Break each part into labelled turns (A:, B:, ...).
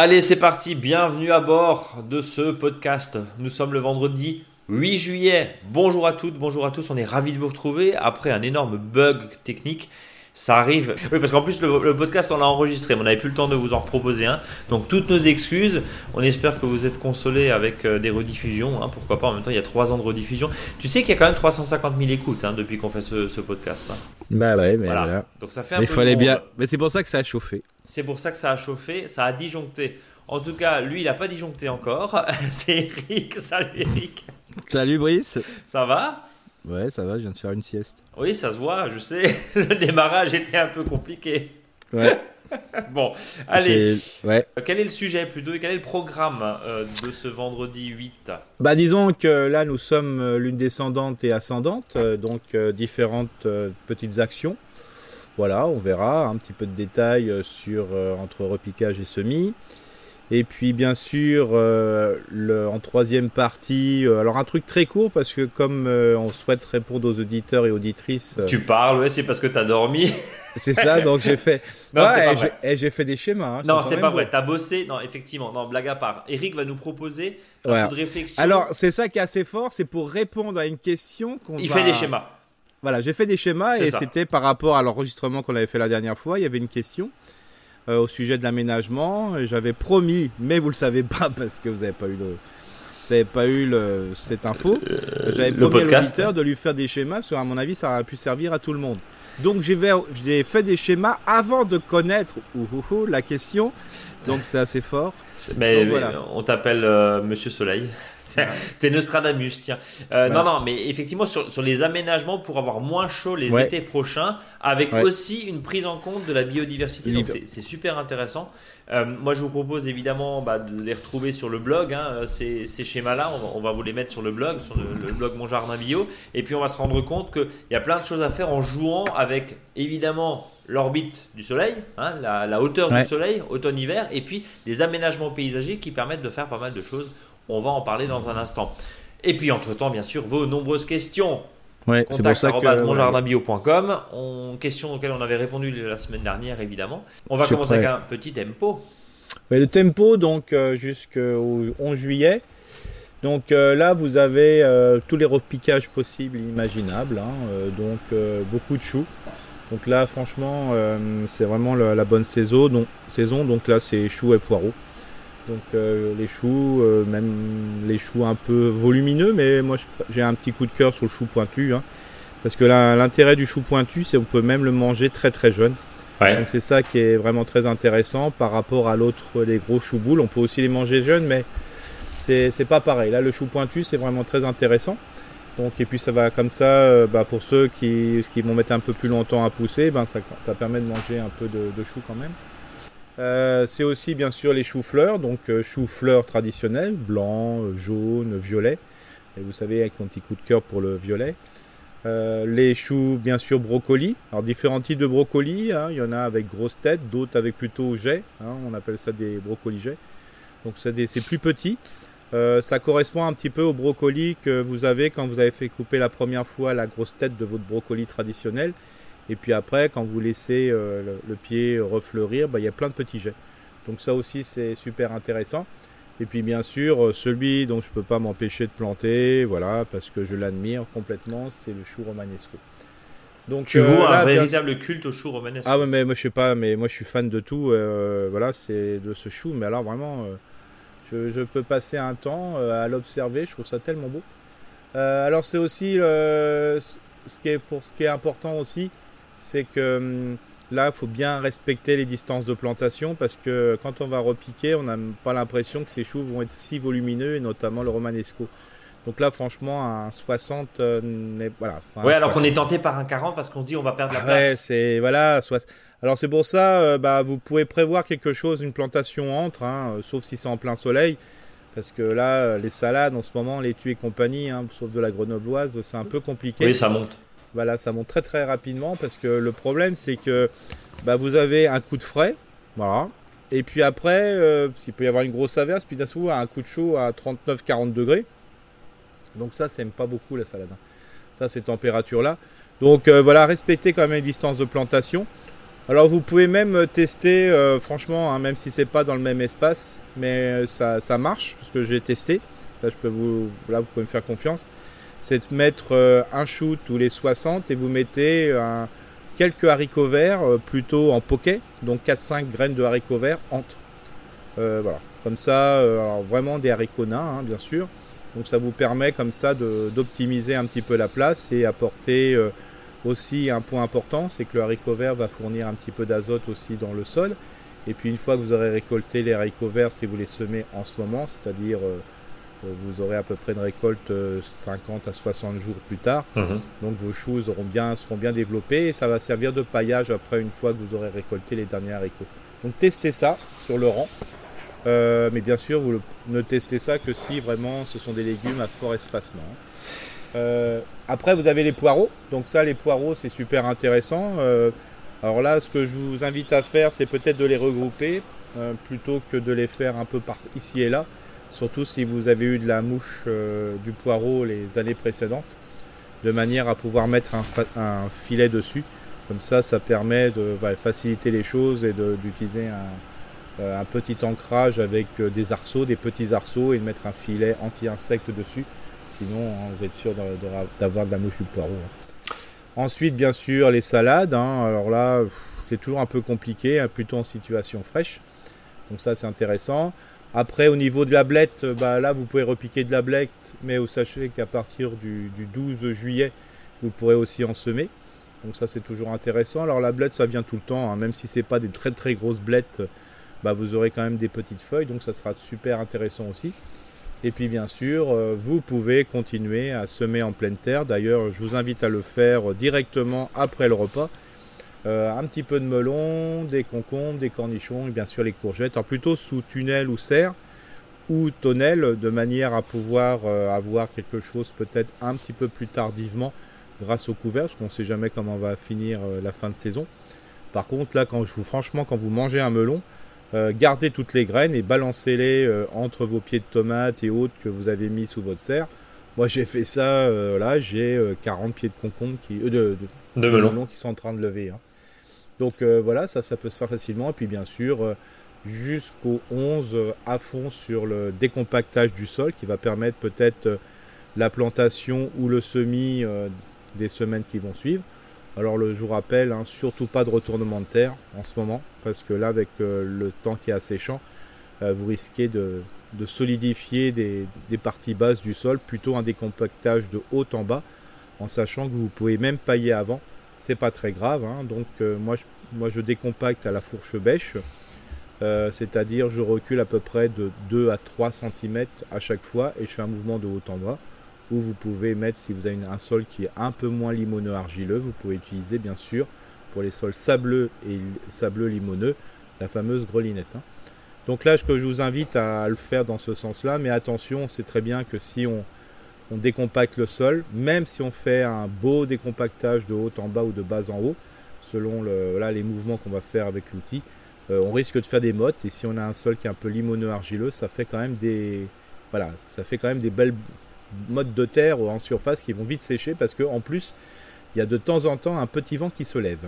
A: Allez, c'est parti, bienvenue à bord de ce podcast. Nous sommes le vendredi 8 juillet. Bonjour à toutes, bonjour à tous, on est ravis de vous retrouver après un énorme bug technique. Ça arrive. Oui, parce qu'en plus, le, podcast, on l'a enregistré, mais on n'avait plus le temps de vous en proposer un. Donc, toutes nos excuses. On espère que vous êtes consolés avec euh, des rediffusions. Hein, pourquoi pas En même temps, il y a 3 ans de rediffusion. Tu sais qu'il y a quand même 350 000 écoutes hein, depuis qu'on fait ce, podcast. Hein.
B: Bah ouais, mais voilà.
A: Donc, ça fait un peu.
B: fallait bien. Mais c'est pour ça que ça a chauffé.
A: C'est pour ça que ça a chauffé. Ça a disjoncté. En tout cas, lui, il n'a pas disjoncté encore. c'est Eric. Salut Eric.
B: Salut Brice.
A: Ça va?
B: Ouais, ça va, je viens de faire une sieste.
A: Oui, ça se voit, je sais. Le démarrage était un peu compliqué.
B: Ouais.
A: bon, allez. Ouais. Quel est le sujet plutôt et quel est le programme euh, de ce vendredi 8
B: Bah disons que là nous sommes euh, lune descendante et ascendante, euh, donc différentes petites actions. Voilà, on verra un petit peu de détails sur entre repiquage et semis. Et puis bien sûr, euh, le, en troisième partie, euh, alors un truc très court parce que comme euh, on souhaite répondre aux auditeurs et auditrices.
A: tu parles, ouais, c'est parce que tu as dormi.
B: c'est ça, donc j'ai fait. non, ouais, et j'ai fait des schémas. Hein,
A: non, c'est pas vrai. Tu as bossé. Non, effectivement, non, blague à part. Eric va nous proposer un peu de réflexion.
B: Alors, c'est ça qui est assez fort, c'est pour répondre à une question qu'on.
A: Il fait des schémas.
B: Voilà, j'ai fait des schémas et c'était par rapport à l'enregistrement qu'on avait fait la dernière fois. Il y avait une question. Euh, au sujet de l'aménagement. J'avais promis, mais vous le savez pas parce que vous n'avez pas eu le, vous n'avez pas eu le, cette info. Euh, j'avais promis à l'auditeur de lui faire des schémas parce qu'à mon avis, ça aurait pu servir à tout le monde. Donc j'ai fait des schémas avant de connaître la question. Donc c'est assez fort.
A: Mais, on t'appelle euh, Monsieur Soleil. T'es Nostradamus, tiens. Euh, non, non, mais effectivement, sur, sur, les aménagements pour avoir moins chaud les étés prochains, avec aussi une prise en compte de la biodiversité. Donc, c'est super intéressant. Euh, moi, je vous propose évidemment bah, de les retrouver sur le blog. Hein, ces, ces schémas-là, on, va vous les mettre sur le blog, sur le, blog Mon Jardin Bio. Et puis, on va se rendre compte qu'il y a plein de choses à faire en jouant avec évidemment l'orbite du Soleil, hein, la, la, hauteur du Soleil, automne-hiver, et puis des aménagements paysagers qui permettent de faire pas mal de choses on va en parler dans un instant. Et puis, entre-temps, bien sûr, vos nombreuses questions.
B: Ouais, c'est pour ça que
A: monjardinbio.com. On, question auxquelles on avait répondu la semaine dernière, évidemment. On va commencer avec un petit tempo.
B: le tempo, donc, euh, jusqu'au 11 juillet. Donc euh, là, vous avez euh, tous les repiquages possibles imaginables. Hein, donc, beaucoup de choux. Donc là, franchement, c'est vraiment la, bonne saison. Donc, saison. donc là, c'est choux et poireaux. Donc euh, les choux, euh, même les choux un peu volumineux, mais moi j'ai un petit coup de cœur sur le chou pointu. Hein. parce que l'intérêt du chou pointu, c'est qu'on peut même le manger très très jeune. Donc c'est ça qui est vraiment très intéressant par rapport à l'autre, les gros choux boules. On peut aussi les manger jeunes, mais c'est pas pareil. Là, le chou pointu, c'est vraiment très intéressant. Donc, et puis ça va comme ça, euh, bah, pour ceux qui, vont mettre un peu plus longtemps à pousser, ben, ça, permet de manger un peu de, de chou quand même. Euh, c'est aussi bien sûr les choux-fleurs, donc euh, choux-fleurs traditionnels, blanc, euh, jaune, violet. Et vous savez, avec mon petit coup de cœur pour le violet. les choux, bien sûr, brocolis. Alors, différents types de brocolis. Hein. Il y en a avec grosse tête, d'autres avec plutôt jet. Hein. On appelle ça des brocolis jet. Donc, c'est plus petit. ça correspond un petit peu au brocoli que vous avez quand vous avez fait couper la première fois la grosse tête de votre brocoli traditionnel. Et puis après, quand vous laissez euh, le, pied refleurir, bah, il y a plein de petits jets. Donc ça aussi, c'est super intéressant. Et puis bien sûr, euh, celui dont je ne peux pas m'empêcher de planter, voilà, parce que je l'admire complètement, c'est le chou romanesco.
A: Donc, tu vois euh, un véritable culte au chou romanesco.
B: Ah ouais, mais moi je sais pas, mais moi je suis fan de tout. voilà, c'est de ce chou. Mais alors vraiment, je, peux passer un temps à l'observer. Je trouve ça tellement beau. alors c'est aussi ce qui est pour ce qui est important aussi, c'est que hum, là, il faut bien respecter les distances de plantation parce que quand on va repiquer, on n'a pas l'impression que ces choux vont être si volumineux, et notamment le romanesco. Donc là, franchement, un 60, euh, voilà.
A: Oui, alors qu'on est tenté par un 40 parce qu'on se dit on va perdre la place. Ouais,
B: c'est voilà. Alors c'est pour ça, euh, bah, vous pouvez prévoir quelque chose, une plantation entre, hein, euh, sauf si c'est en plein soleil. Parce que là, les salades en ce moment, les tues et compagnie, hein, sauf de la grenobloise, c'est un peu compliqué.
A: Oui, ça monte.
B: Voilà, ça monte très très rapidement parce que le problème c'est que bah, vous avez un coup de frais, voilà. Et puis après, euh, il peut y avoir une grosse averse, puis d'un coup un coup de chaud à 39-40 degrés. Donc ça, ça pas beaucoup la salade. Hein. Ça, ces températures-là. Donc euh, voilà, respectez quand même les distances de plantation. Alors vous pouvez même tester, franchement, hein, même si c'est pas dans le même espace, mais ça, marche, parce que j'ai testé. Je peux vous, là, vous pouvez me faire confiance. C'est de mettre un shoot tous les 60 et vous mettez quelques haricots verts, plutôt en poquet, donc 4-5 graines de haricots verts entre. voilà, comme ça, vraiment des haricots nains, hein, bien sûr. Donc ça vous permet comme ça d'optimiser un petit peu la place et apporter euh, aussi un point important, c'est que le haricot vert va fournir un petit peu d'azote aussi dans le sol. Et puis une fois que vous aurez récolté les haricots verts, si vous les semez en ce moment, c'est-à-dire euh, euh, vous aurez à peu près une récolte 50 à 60 jours plus tard. Mhm. Donc vos choux seront bien, seront bien développés et ça va servir de paillage après une fois que vous aurez récolté les derniers haricots. Donc testez ça sur le rang. Euh, mais bien sûr, vous ne testez ça que si vraiment ce sont des légumes à fort espacement. Euh, après, vous avez les poireaux. Donc ça, les poireaux, c'est super intéressant. Euh, alors là, ce que je vous invite à faire, c'est peut-être de les regrouper plutôt que de les faire un peu par ici et là. Surtout si vous avez eu de la mouche du poireau les années précédentes, de manière à pouvoir mettre un, filet dessus. Comme ça, ça permet de faciliter les choses et d'utiliser un, euh, un petit ancrage avec euh, des arceaux, des petits arceaux et de mettre un filet anti-insecte dessus. Sinon, hein, vous êtes sûr d'avoir de la mouche du poireau. Hein. Ensuite, bien sûr, les salades. Hein. Alors là, c'est toujours un peu compliqué, plutôt en situation fraîche. Donc ça, c'est intéressant. Après, au niveau de la blette, euh, bah, là, vous pouvez repiquer de la blette, mais vous sachez qu'à partir du, 12 juillet, vous pourrez aussi en semer. Donc ça, c'est toujours intéressant. Alors la blette, ça vient tout le temps, même si c'est pas des très très grosses blettes bah, vous aurez quand même des petites feuilles, donc ça sera super intéressant aussi. Et puis bien sûr, euh, vous pouvez continuer à semer en pleine terre. D'ailleurs, je vous invite à le faire directement après le repas. Euh, un petit peu de melon, des concombres, des cornichons et bien sûr les courgettes. Alors plutôt sous tunnel ou serre ou tonnelle de manière à pouvoir euh, avoir quelque chose peut-être un petit peu plus tardivement grâce au couvert, parce qu'on ne sait jamais comment va finir la fin de saison. Par contre, là, quand je vous, franchement, quand vous mangez un melon, euh, gardez toutes les graines et balancez-les euh, entre vos pieds de tomates et autres que vous avez mis sous votre serre. Moi j'ai fait ça, euh, là j'ai 40 pieds de concombre qui, de, melon. qui sont en train de lever. Hein. Donc voilà, ça, ça peut se faire facilement. Et puis bien sûr, jusqu'au 11 à fond sur le décompactage du sol qui va permettre peut-être la plantation ou le semis des semaines qui vont suivre. Alors le, je vous rappelle, hein, surtout pas de retournement de terre en ce moment, parce que là avec euh, le temps qui est asséchant, euh, vous risquez de, solidifier des, parties basses du sol, plutôt un décompactage de haut en bas, en sachant que vous pouvez même pailler avant, c'est pas très grave. Hein. donc euh, moi, je, je décompacte à la fourche bêche, c'est-à-dire je recule à peu près de 2 à 3 cm à chaque fois et je fais un mouvement de haut en bas ou vous pouvez mettre, si vous avez un sol qui est un peu moins limoneux argileux, vous pouvez utiliser bien sûr pour les sols sableux et sableux limoneux la fameuse grelinette. Hein. Donc là, que je vous invite à le faire dans ce sens-là, mais attention, c'est très bien que si on, décompacte le sol, même si on fait un beau décompactage de haut en bas ou de bas en haut, selon le, les mouvements qu'on va faire avec l'outil, euh, on risque de faire des mottes. Et si on a un sol qui est un peu limoneux argileux, ça fait quand même des, voilà, ça fait quand même des belles, modes de terre en surface qui vont vite sécher parce qu'en plus, il y a de temps en temps un petit vent qui se lève.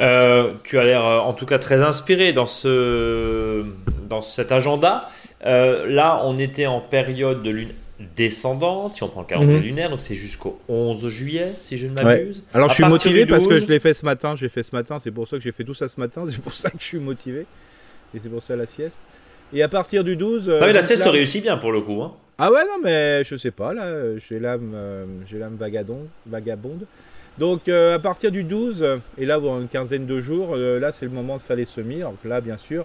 A: Euh, tu as l'air euh, en tout cas très inspiré dans, ce, dans cet agenda. Là, on était en période de lune descendante, si on prend le calendrier mhm. lunaire, donc c'est jusqu'au 11 juillet, si je ne m'abuse.
B: Alors je suis motivé parce que je l'ai fait ce matin, j'ai fait ce matin, c'est pour ça que j'ai fait tout ça ce matin, c'est pour ça que je suis motivé, et c'est pour ça la sieste. Et à partir du 12...
A: Ah mais la sieste réussit bien pour le coup. Hein.
B: Ah ouais, non, mais je sais pas, là, j'ai l'âme, euh, l'âme vagabonde. Donc euh, à partir du 12, et là, vous une quinzaine de jours, euh, là, c'est le moment de faire les semis. Donc là, bien sûr,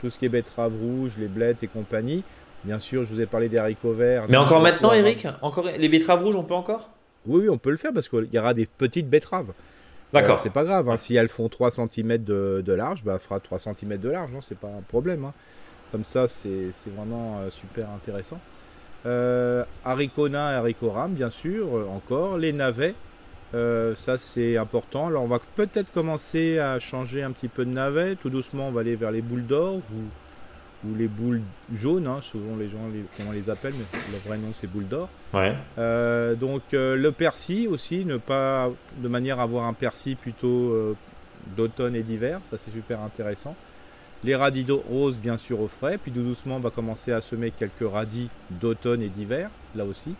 B: tout ce qui est betterave rouge, les blettes et compagnie. Bien sûr, je vous ai parlé des haricots verts.
A: Mais encore maintenant, Eric Encore Les betteraves rouges, on peut encore?
B: Oui, oui, on peut le faire parce qu'il y aura des petites betteraves. D'accord. c'est pas grave, hein. si elles font 3 cm de, large, bah, fera 3 cm de large, non, c'est pas un problème. Hein. Comme ça, c'est vraiment super intéressant. Euh, haricots nains et haricots rames, bien sûr, euh, encore. Les navets, euh, ça c'est important. Alors on va peut-être commencer à changer un petit peu de navets. Tout doucement, on va aller vers les boules d'or ou, ou, les boules jaunes, hein, souvent les gens les, comment les appellent, mais le vrai nom c'est boules d'or. Ouais. donc le persil aussi, ne pas de manière à avoir un persil plutôt d'automne et d'hiver, ça c'est super intéressant. Les radis roses bien sûr au frais, puis tout doucement on va commencer à semer quelques radis d'automne et d'hiver, là aussi.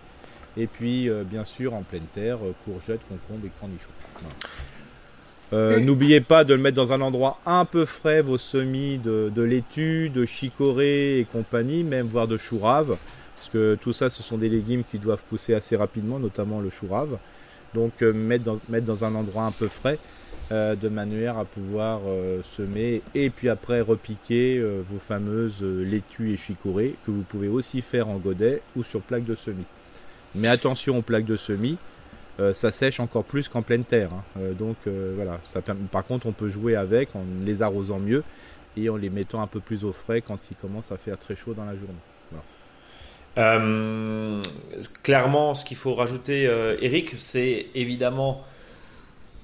B: Et puis bien sûr en pleine terre, courgettes, concombres et cornichons. N'oubliez pas de le mettre dans un endroit un peu frais, vos semis de, de laitue, de chicorée et compagnie, même voire de chou rave que tout ça, ce sont des légumes qui doivent pousser assez rapidement, notamment le chou rave. Donc euh, mettre, dans, mettre dans un endroit un peu frais, euh, de manière à pouvoir euh, semer et puis après repiquer vos fameuses laitues et chicorées que vous pouvez aussi faire en godet ou sur plaque de semis. Mais attention aux plaques de semis, ça sèche encore plus qu'en pleine terre. Hein. donc voilà, ça, par contre on peut jouer avec en les arrosant mieux et en les mettant un peu plus au frais quand il commence à faire très chaud dans la journée.
A: Euh, clairement, ce qu'il faut rajouter, euh, Eric, c'est évidemment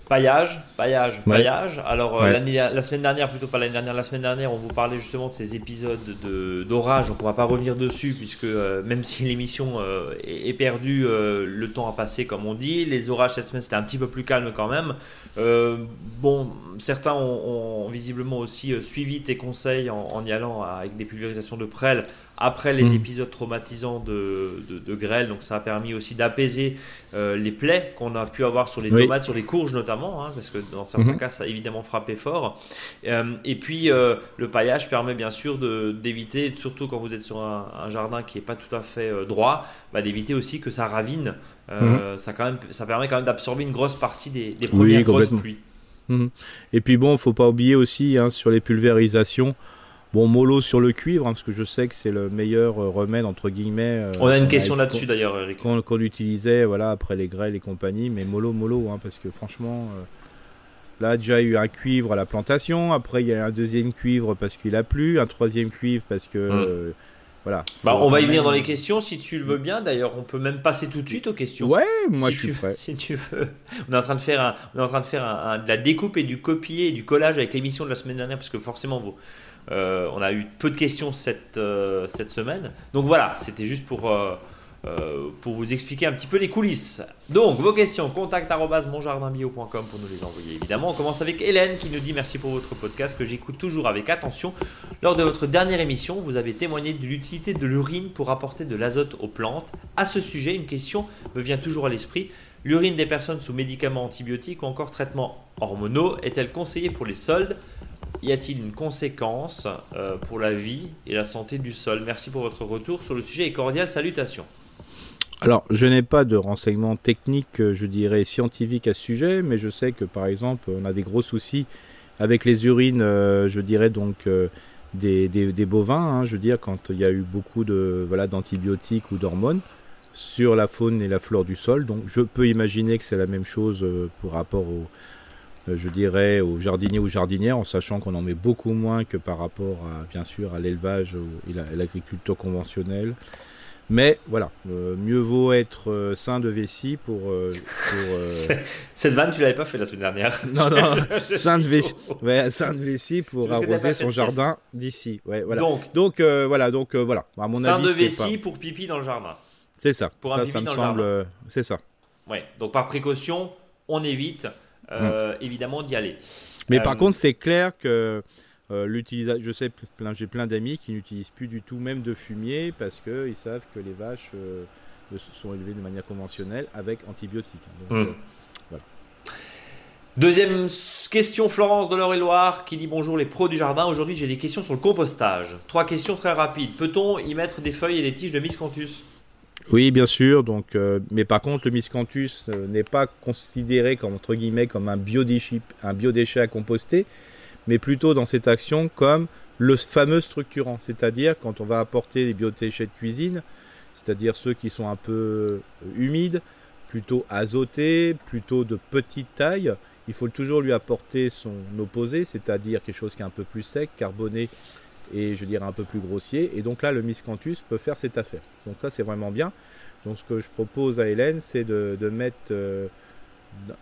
A: paillage, paillage, paillage. Alors euh, la semaine dernière, plutôt pas l'année dernière, la semaine dernière, on vous parlait justement de ces épisodes d'orage. on ne pourra pas revenir dessus puisque même si l'émission est, perdue, le temps a passé comme on dit. Les orages cette semaine c'était un petit peu plus calme quand même. bon, certains ont, visiblement aussi suivi tes conseils en, en y allant avec des pulvérisations de prêle après les hmm. épisodes traumatisants de, de, grêle. Donc ça a permis aussi d'apaiser euh, les plaies qu'on a pu avoir sur les tomates, sur les courges notamment, hein, parce que dans certains hmm. cas ça a évidemment frappé fort. Euh, et puis euh, le paillage permet bien sûr d'éviter, surtout quand vous êtes sur un, jardin qui n'est pas tout à fait droit, bah, d'éviter aussi que ça ravine. Hmm. ça, quand même, ça permet quand même d'absorber une grosse partie des, des premières grosses pluies.
B: Et puis bon, il faut pas oublier aussi hein, sur les pulvérisations, Bon, mollo sur le cuivre, hein, parce que je sais que c'est le meilleur euh, remède, entre guillemets.
A: Euh, on a une question là-dessus d'ailleurs, Eric.
B: Qu'on utilisait voilà, après les grêles et compagnie, mais mollo, mollo, hein, parce que franchement, euh, là, déjà eu un cuivre à la plantation, après il y a un deuxième cuivre parce qu'il a plu, un troisième cuivre parce que. Hum. voilà.
A: Bah, on va y venir dans les questions si tu le veux bien. D'ailleurs, on peut même passer tout de suite aux questions.
B: Ouais, moi je suis prêt.
A: Si tu veux. On est en train de faire, un, on est en train de, faire un, de la découpe et du copier et du collage avec l'émission de la semaine dernière, parce que forcément, vous, euh, on a eu peu de questions cette, euh, cette semaine. Donc voilà, c'était juste pour, euh, pour vous expliquer un petit peu les coulisses. Donc vos questions, contact monjardinbio.com pour nous les envoyer évidemment. On commence avec Hélène qui nous dit merci pour votre podcast que j'écoute toujours avec attention. Lors de votre dernière émission, vous avez témoigné de l'utilité de l'urine pour apporter de l'azote aux plantes. À ce sujet, une question me vient toujours à l'esprit. L'urine des personnes sous médicaments antibiotiques ou encore traitements hormonaux est-elle conseillée pour les soldes? Y a-t-il une conséquence euh, pour la vie et la santé du sol? Merci pour votre retour sur le sujet et cordial salutations.
B: Alors, je n'ai pas de renseignements techniques, je dirais, scientifiques à ce sujet, mais je sais que, par exemple, on a des gros soucis avec les urines, euh, je dirais donc, euh, des, bovins, hein, je veux dire, quand il y a eu beaucoup de voilà d'antibiotiques ou d'hormones sur la faune et la flore du sol. Donc, je peux imaginer que c'est la même chose pour rapport au, euh, je dirais, aux jardiniers ou jardinières, en sachant qu'on en met beaucoup moins que par rapport, à, bien sûr, à l'élevage et l'agriculture conventionnelle. Mais voilà, euh, mieux vaut être euh, sain de vessie pour.
A: Cette vanne, tu l'avais pas fait la semaine dernière.
B: Non, non, sain de vessie, ouais, sain de vessie pour arroser son jardin d'ici. Ouais, voilà. Donc, donc voilà, donc voilà.
A: À mon sain de vessie pour pipi dans le jardin.
B: C'est ça. Pour ça, un ça me semble. C'est ça.
A: Ouais. Donc par précaution, on évite. Euh, évidemment d'y aller.
B: Mais par euh, contre, c'est clair que euh, l'utilisation, je sais, j'ai plein d'amis qui n'utilisent plus du tout même de fumier parce qu'ils savent que les vaches sont élevées de manière conventionnelle avec antibiotiques. Hmm.
A: Deuxième question, Florence de l'Eure-et-Loire qui dit bonjour les pros du jardin. Aujourd'hui, j'ai des questions sur le compostage. Trois questions très rapides. Peut-on y mettre des feuilles et des tiges de miscanthus?
B: Oui, bien sûr. Donc, euh, mais par contre, le miscanthus euh, n'est pas considéré comme un biodéchet, un biodéchet à composter, mais plutôt dans cette action comme le fameux structurant, c'est-à-dire quand on va apporter des biodéchets de cuisine, c'est-à-dire ceux qui sont un peu euh, humides, plutôt azotés, plutôt de petite taille, il faut toujours lui apporter son opposé, c'est-à-dire quelque chose qui est un peu plus sec, carboné et je dirais un peu plus grossier. Et donc là, le miscanthus peut faire cette affaire. Donc ça, c'est vraiment bien. Donc ce que je propose à Hélène, c'est de, mettre euh,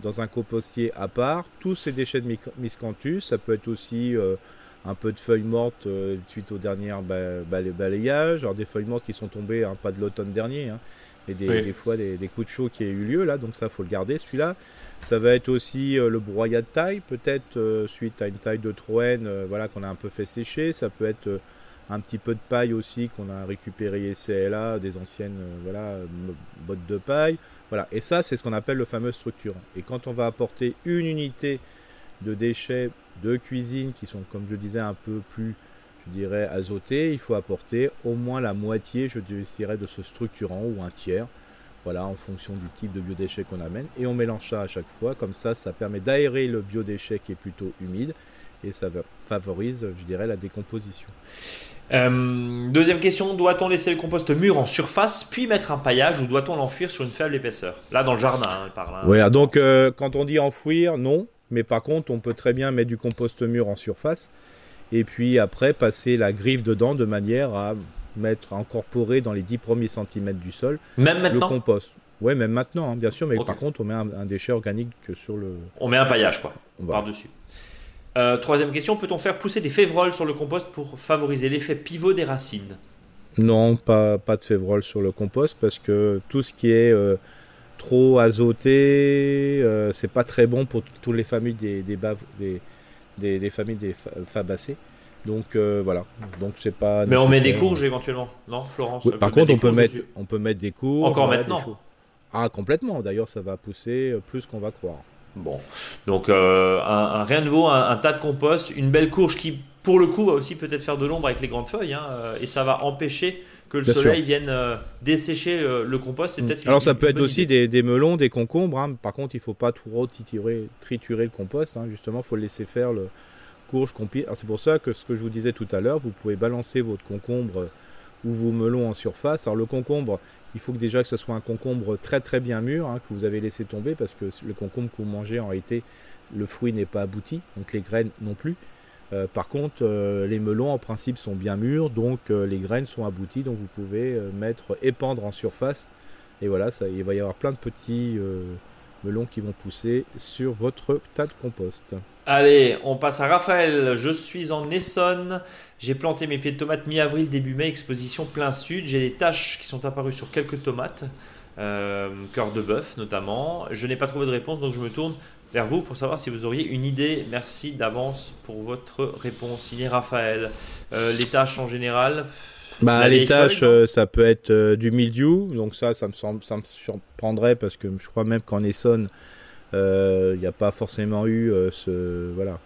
B: dans un compostier à part tous ces déchets de miscanthus. Ça peut être aussi euh, un peu de feuilles mortes euh, suite au dernier balayages. Alors des feuilles mortes qui sont tombées, hein, pas de l'automne dernier, hein, et des, fois des, coups de chaud qui a eu lieu là, donc ça faut le garder celui-là. Ça va être aussi le broyat de taille, peut-être suite à une taille de Troène, voilà qu'on a un peu fait sécher. Ça peut être un petit peu de paille aussi qu'on a récupéré ici et là, des anciennes voilà bottes de paille. Voilà, et ça c'est ce qu'on appelle le fameux structurant. Et quand on va apporter une unité de déchets de cuisine qui sont, comme je disais, un peu plus, je dirais, azotés, il faut apporter au moins la moitié, je dirais, de ce structurant ou un tiers. Voilà, en fonction du type de biodéchet qu'on amène. Et on mélange ça à chaque fois. Comme ça, ça permet d'aérer le biodéchet qui est plutôt humide. Et ça favorise, je dirais, la décomposition.
A: Euh, deuxième question, doit-on laisser le compost mûr en surface puis mettre un paillage ou doit-on l'enfouir sur une faible épaisseur? Là, dans le jardin, hein,
B: parle. Hein. Oui, donc euh, quand on dit enfouir, non. Mais par contre, on peut très bien mettre du compost mûr en surface et puis après passer la griffe dedans de manière à mettre, incorporer dans les 10 premiers centimètres du sol
A: même maintenant
B: le compost. Oui, même maintenant, hein, bien sûr, mais par contre, on met un, déchet organique sur le.
A: On met un paillage, quoi, par-dessus. Euh, troisième question, peut-on faire pousser des févroles sur le compost pour favoriser l'effet pivot des racines?
B: Non, pas, pas de févroles sur le compost parce que tout ce qui est euh, trop azoté, euh, c'est pas très bon pour toutes les familles des, des, des, familles des fabacées. Donc euh, voilà. Donc c'est pas.
A: Mais on met des courges éventuellement, non, Florence
B: Par contre, on peut mettre, on peut mettre des courges.
A: Encore maintenant.
B: Ah complètement. D'ailleurs, ça va pousser euh, plus qu'on va croire.
A: Bon, donc un, rien de nouveau, un, tas de compost, une belle courge qui, pour le coup, va aussi peut-être faire de l'ombre avec les grandes feuilles, hein, et ça va empêcher que le soleil vienne euh, dessécher euh, le compost.
B: Mm. Alors ça peut être aussi des, melons, des concombres. Hein. Par contre, il ne faut pas trop triturer, triturer le compost. Hein. Justement, il faut le laisser faire le C'est pour ça que ce que je vous disais tout à l'heure, vous pouvez balancer votre concombre ou vos melons en surface. Alors le concombre, il faut que déjà que ce soit un concombre très très bien mûr hein, que vous avez laissé tomber parce que le concombre que vous mangez en réalité, le fruit n'est pas abouti, donc les graines non plus. Euh, par contre, euh, les melons en principe sont bien mûrs, donc euh, les graines sont abouties, donc vous pouvez mettre épandre en surface. Et voilà, ça, il va y avoir plein de petits melons qui vont pousser sur votre tas de compost.
A: Allez, on passe à Raphaël. Je suis en Essonne. J'ai planté mes pieds de tomates mi-avril, début mai, exposition plein sud. J'ai des taches qui sont apparues sur quelques tomates, cœur de bœuf notamment. Je n'ai pas trouvé de réponse, donc je me tourne vers vous pour savoir si vous auriez une idée. Merci d'avance pour votre réponse. Signé Raphaël. Euh, les tâches en général
B: bah, les tâches, euh, ça peut être euh, du mildiou, donc ça, ça me, ça me surprendrait parce que je crois même qu'en Essonne, il n'y a pas forcément eu ce, voilà,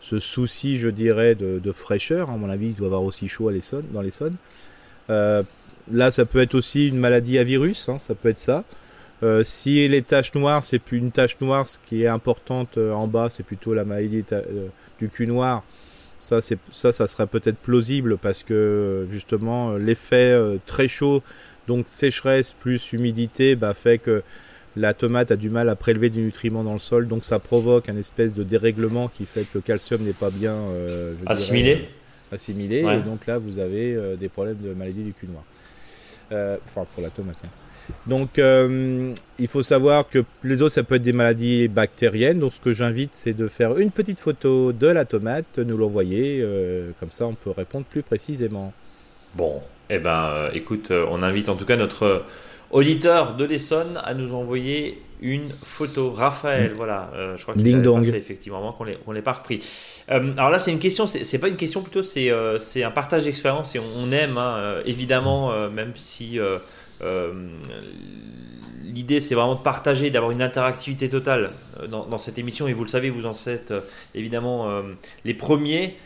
B: ce souci, je dirais, de, fraîcheur. À mon avis, il doit avoir aussi chaud dans l'Essonne. là, ça peut être aussi une maladie à virus, hein, ça peut être ça. Euh, si les taches noires, c'est plus une tache noire, ce qui est importante euh, en bas, c'est plutôt la maladie euh, du cul noir. Ça, ça, ça serait peut-être plausible parce que justement l'effet très chaud, donc sécheresse plus humidité, bah, fait que la tomate a du mal à prélever du nutriment dans le sol, donc ça provoque un espèce de dérèglement qui fait que le calcium n'est pas bien
A: assimilé.
B: assimilé, et donc là vous avez des problèmes de maladie du cul noir. enfin pour la tomate. Hein. Donc, euh, il faut savoir que les autres, ça peut être des maladies bactériennes. Donc, ce que j'invite, c'est de faire une petite photo de la tomate, nous l'envoyer. Euh, comme ça, on peut répondre plus précisément.
A: Bon, eh ben, euh, écoute, on invite en tout cas notre auditeur de l'Essonne à nous envoyer une photo. Raphaël, mm. voilà, je crois qu'il a fait effectivement qu'on ne l'ait pas repris. alors là, c'est une question, c'est pas une question plutôt, c'est un partage d'expérience et on, aime hein, évidemment, même si euh, l'idée, c'est vraiment de partager, d'avoir une interactivité totale euh, dans, cette émission. Et vous le savez, vous en êtes euh, évidemment les premiers.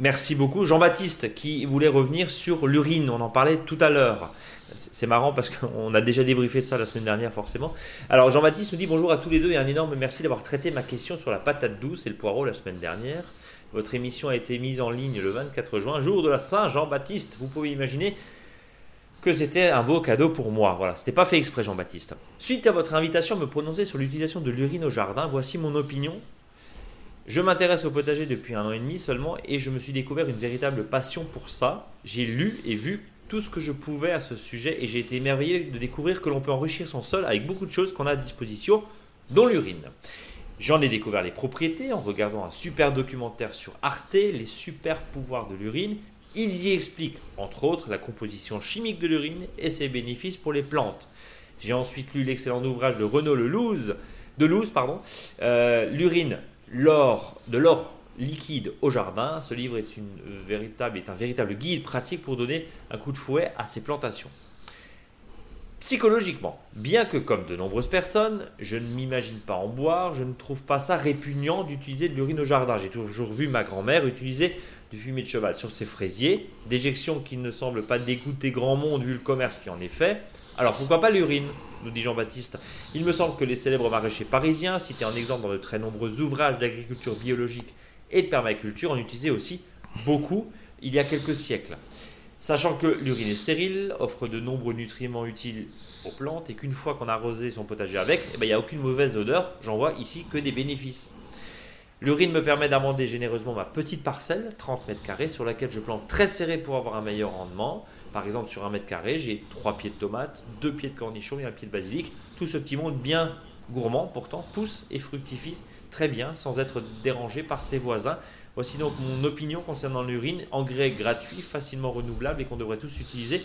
A: merci beaucoup. Jean-Baptiste qui voulait revenir sur l'urine. On en parlait tout à l'heure. C'est marrant parce qu'on a déjà débriefé de ça la semaine dernière, forcément. Alors, Jean-Baptiste nous dit bonjour à tous les deux et un énorme merci d'avoir traité ma question sur la patate douce et le poireau la semaine dernière. Votre émission a été mise en ligne le 24 juin, jour de la Saint-Jean-Baptiste. Vous pouvez imaginer que c'était un beau cadeau pour moi. Voilà, c'était pas fait exprès, Jean-Baptiste. Suite à votre invitation à me prononcer sur l'utilisation de l'urine au jardin, voici mon opinion. Je m'intéresse au potager depuis un an et demi seulement et je me suis découvert une véritable passion pour ça. J'ai lu et vu tout ce que je pouvais à ce sujet et j'ai été émerveillé de découvrir que l'on peut enrichir son sol avec beaucoup de choses qu'on a à disposition, dont l'urine. J'en ai découvert les propriétés en regardant un super documentaire sur Arte, les super pouvoirs de l'urine, Ils y expliquent, entre autres, la composition chimique de l'urine et ses bénéfices pour les plantes. J'ai ensuite lu l'excellent ouvrage de Renaud Lelouze, de pardon, euh, L'urine, l'or, de l'or liquide au jardin. Ce livre véritable, est un véritable guide pratique pour donner un coup de fouet à ces plantations. Psychologiquement, bien que comme de nombreuses personnes, je ne m'imagine pas en boire, je ne trouve pas ça répugnant d'utiliser de l'urine au jardin. J'ai toujours vu ma grand-mère utiliser du fumier de cheval sur ses fraisiers, déjection qui ne semble pas dégoûter grand monde vu le commerce qui en est fait. Alors pourquoi pas l'urine nous dit Jean-Baptiste. Il me semble que les célèbres maraîchers parisiens, cités en exemple dans de très nombreux ouvrages d'agriculture biologique et de permaculture, en utilisaient aussi beaucoup il y a quelques siècles. Sachant que l'urine est stérile, offre de nombreux nutriments utiles aux plantes et qu'une fois qu'on a arrosé son potager avec, eh ben, il n'y a aucune mauvaise odeur, j'en vois ici que des bénéfices. L'urine me permet d'amender généreusement ma petite parcelle, 30 mètres carrés, sur laquelle je plante très serré pour avoir un meilleur rendement. Par exemple, sur un mètre carré, j'ai trois pieds de tomates, deux pieds de cornichons et un pied de basilic. Tout ce petit monde bien gourmand, pourtant, pousse et fructifie très bien sans être dérangé par ses voisins. Voici donc mon opinion concernant l'urine, engrais gratuit, facilement renouvelable et qu'on devrait tous utiliser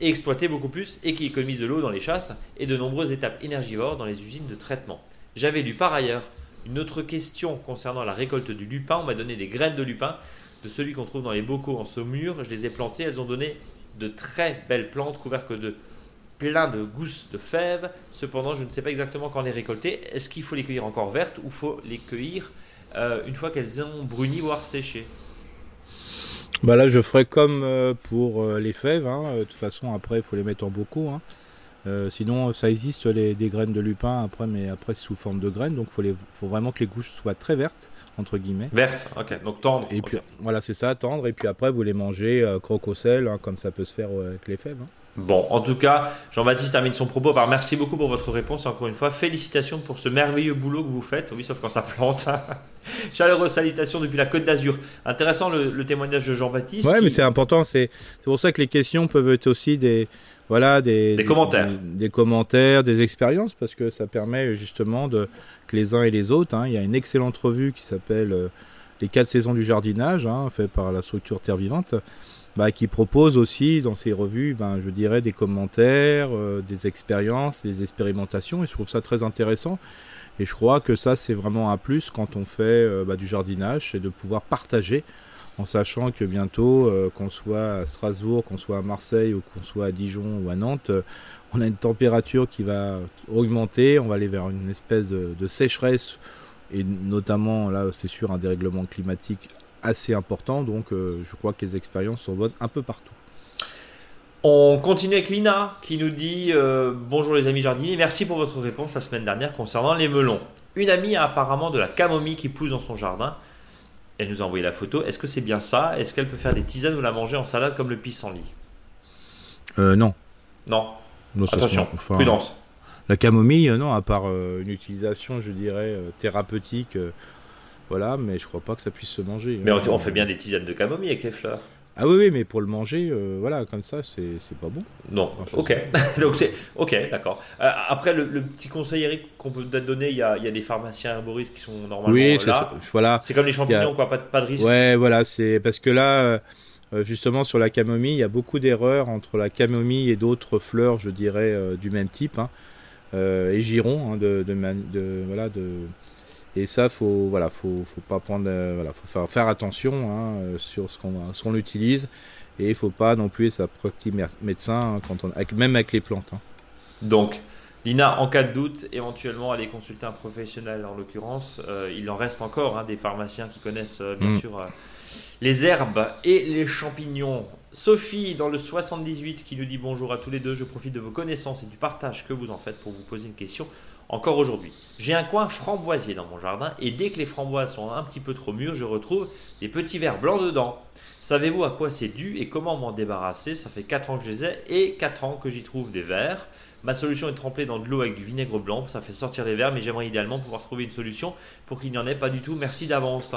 A: et exploiter beaucoup plus et qui économise de l'eau dans les chasses et de nombreuses étapes énergivores dans les usines de traitement. J'avais lu par ailleurs une autre question concernant la récolte du lupin. On m'a donné des graines de lupin, de celui qu'on trouve dans les bocaux en saumure. Je les ai plantées, elles ont donné de très belles plantes couvertes de plein de gousses de fèves. Cependant, je ne sais pas exactement quand les récolter. Est-ce qu'il faut les cueillir encore vertes ou faut les cueillir euh, une fois qu'elles ont bruni, voire séché?
B: Bah Là, je ferai comme euh, pour euh, les fèves. Hein. De toute façon, après, il faut les mettre en bocaux. Hein. sinon, ça existe les, des graines de lupin après, mais après sous forme de graines. Donc, il faut, vraiment que les gousses soient très vertes, entre guillemets.
A: Vertes, ok. Donc tendre.
B: Et puis, voilà, c'est ça, tendre. Et puis après, vous les mangez croque au sel, hein, comme ça peut se faire avec les fèves.
A: Bon, en tout cas, Jean-Baptiste termine son propos par merci beaucoup pour votre réponse. encore une fois, félicitations pour ce merveilleux boulot que vous faites. Oui, sauf quand ça plante. Chaleureuse salutation depuis la Côte d'Azur. Intéressant le, témoignage de Jean-Baptiste.
B: Oui, mais c'est important. C'est pour ça que les questions peuvent être aussi des, voilà,
A: des, commentaires.
B: Des, commentaires, des expériences, parce que ça permet justement de, que les uns et les autres. Hein, il y a une excellente revue qui s'appelle euh, Les quatre saisons du jardinage, hein, fait par la structure Terre Vivante bah, qui propose aussi dans ses revues, ben, je dirais, des commentaires, euh, des expériences, des expérimentations, et je trouve ça très intéressant. Et je crois que ça, c'est vraiment un plus quand on fait euh, bah, du jardinage, c'est de pouvoir partager, en sachant que bientôt, euh, qu'on soit à Strasbourg, qu'on soit à Marseille ou qu'on soit à Dijon ou à Nantes, on a une température qui va augmenter, on va aller vers une espèce de, de sécheresse, et notamment, là, c'est sûr, un dérèglement climatique assez important. Donc euh, je crois que les expériences sont bonnes un peu partout.
A: On continue avec Lina qui nous dit euh, Bonjour les amis jardiniers, merci pour votre réponse la semaine dernière concernant les melons. Une amie a apparemment de la camomille qui pousse dans son jardin. Elle nous a envoyé la photo. Est-ce que c'est bien ça? Est-ce qu'elle peut faire des tisanes ou la manger en salade comme le pissenlit?
B: Euh, Non.
A: Non. Attention, prudence.
B: La camomille, non, à part une utilisation, je dirais, thérapeutique voilà, mais je crois pas que ça puisse se manger.
A: Mais on, fait bien des tisanes de camomille avec les fleurs.
B: Ah oui, oui, mais pour le manger, euh, voilà, comme ça, c'est pas bon.
A: Non, ok. Donc c'est ok, d'accord. Euh, après, le, petit conseil, Eric, qu'on peut donner, il y a, il y a des pharmaciens herboristes qui sont normalement oui, là. Voilà. C'est comme les champignons, quoi, pas, pas, de risque.
B: Ouais, voilà, c'est parce que là, euh, justement, sur la camomille, il y a beaucoup d'erreurs entre la camomille et d'autres fleurs, je dirais, du même type, hein. et giron, hein, de, de, de, voilà, de et ça, faut voilà, faut, faut pas prendre, euh, voilà, faut faire, faire attention hein, euh, sur ce qu'on qu'on utilise et il faut pas non plus être petit médecin hein, quand on, même avec les plantes. Hein.
A: Donc, Lina, en cas de doute, éventuellement aller consulter un professionnel en l'occurrence. Euh, il en reste encore des pharmaciens qui connaissent bien mm. sûr les herbes et les champignons. Sophie dans le 78 qui nous dit bonjour à tous les deux. Je profite de vos connaissances et du partage que vous en faites pour vous poser une question encore aujourd'hui. J'ai un coin framboisier dans mon jardin et dès que les framboises sont un petit peu trop mûres, je retrouve des petits vers blancs dedans. Savez-vous à quoi c'est dû et comment m'en débarrasser? Ça fait 4 ans que je les ai et 4 ans que j'y trouve des vers. Ma solution est trempée dans de l'eau avec du vinaigre blanc, ça fait sortir les vers, mais j'aimerais idéalement pouvoir trouver une solution pour qu'il n'y en ait pas du tout. Merci d'avance.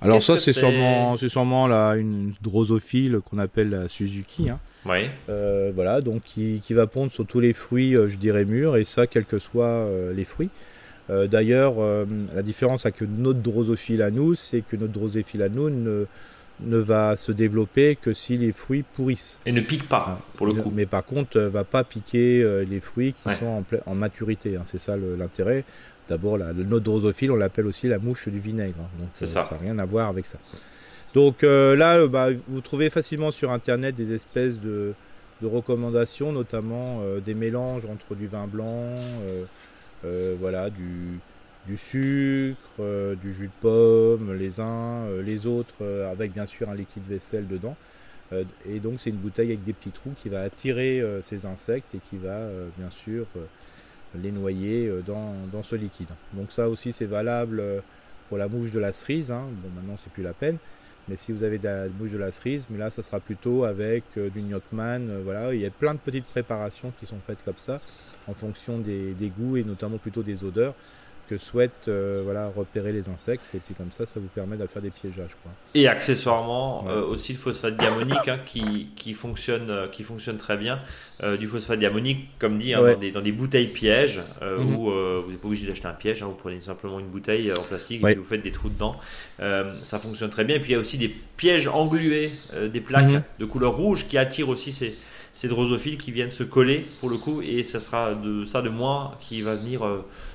B: Alors ça, c'est sûrement, sûrement là, une drosophile qu'on appelle la Suzuki. Hein.
A: Oui.
B: Euh, voilà, donc qui, va pondre sur tous les fruits, euh, je dirais mûrs, et ça, quels que soient euh, les fruits. D'ailleurs, la différence avec notre drosophile à nous, c'est que notre drosophile à nous ne, ne va se développer que si les fruits pourrissent.
A: Et ne pique pas, pour le coup.
B: Mais par contre, va pas piquer les fruits qui sont en, en maturité. Hein. C'est ça l'intérêt. D'abord, la, notre drosophile, on l'appelle aussi la mouche du vinaigre. Hein. Donc, ça n'a rien à voir avec ça. Donc là, bah, vous trouvez facilement sur Internet des espèces de, recommandations, notamment des mélanges entre du vin blanc, voilà, du, sucre, euh, du jus de pomme, les uns, euh, les autres, euh, avec bien sûr un liquide vaisselle dedans. et donc c'est une bouteille avec des petits trous qui va attirer ces insectes et qui va bien sûr les noyer dans, ce liquide. Donc ça aussi c'est valable pour la mouche de la cerise. Hein. Bon maintenant c'est plus la peine. Mais si vous avez de la mouche de la cerise, mais là ça sera plutôt avec du gnocchman. voilà, il y a plein de petites préparations qui sont faites comme ça en fonction des goûts et notamment plutôt des odeurs que souhaitent euh, voilà, repérer les insectes. Et puis comme ça, ça vous permet de faire des piégeages. Quoi.
A: Et accessoirement, euh, aussi le phosphate diamonique hein, qui, qui, fonctionne, euh, qui fonctionne très bien. du phosphate diamonique, comme dit, hein, dans, des, dans, des, bouteilles pièges, mhm. où vous n'êtes pas obligé d'acheter un piège, hein, vous prenez simplement une bouteille en plastique et vous faites des trous dedans. ça fonctionne très bien. Et puis il y a aussi des pièges englués, des plaques mhm. de couleur rouge qui attirent aussi ces ces drosophiles qui viennent se coller pour le coup et ça sera de ça de moins qui va venir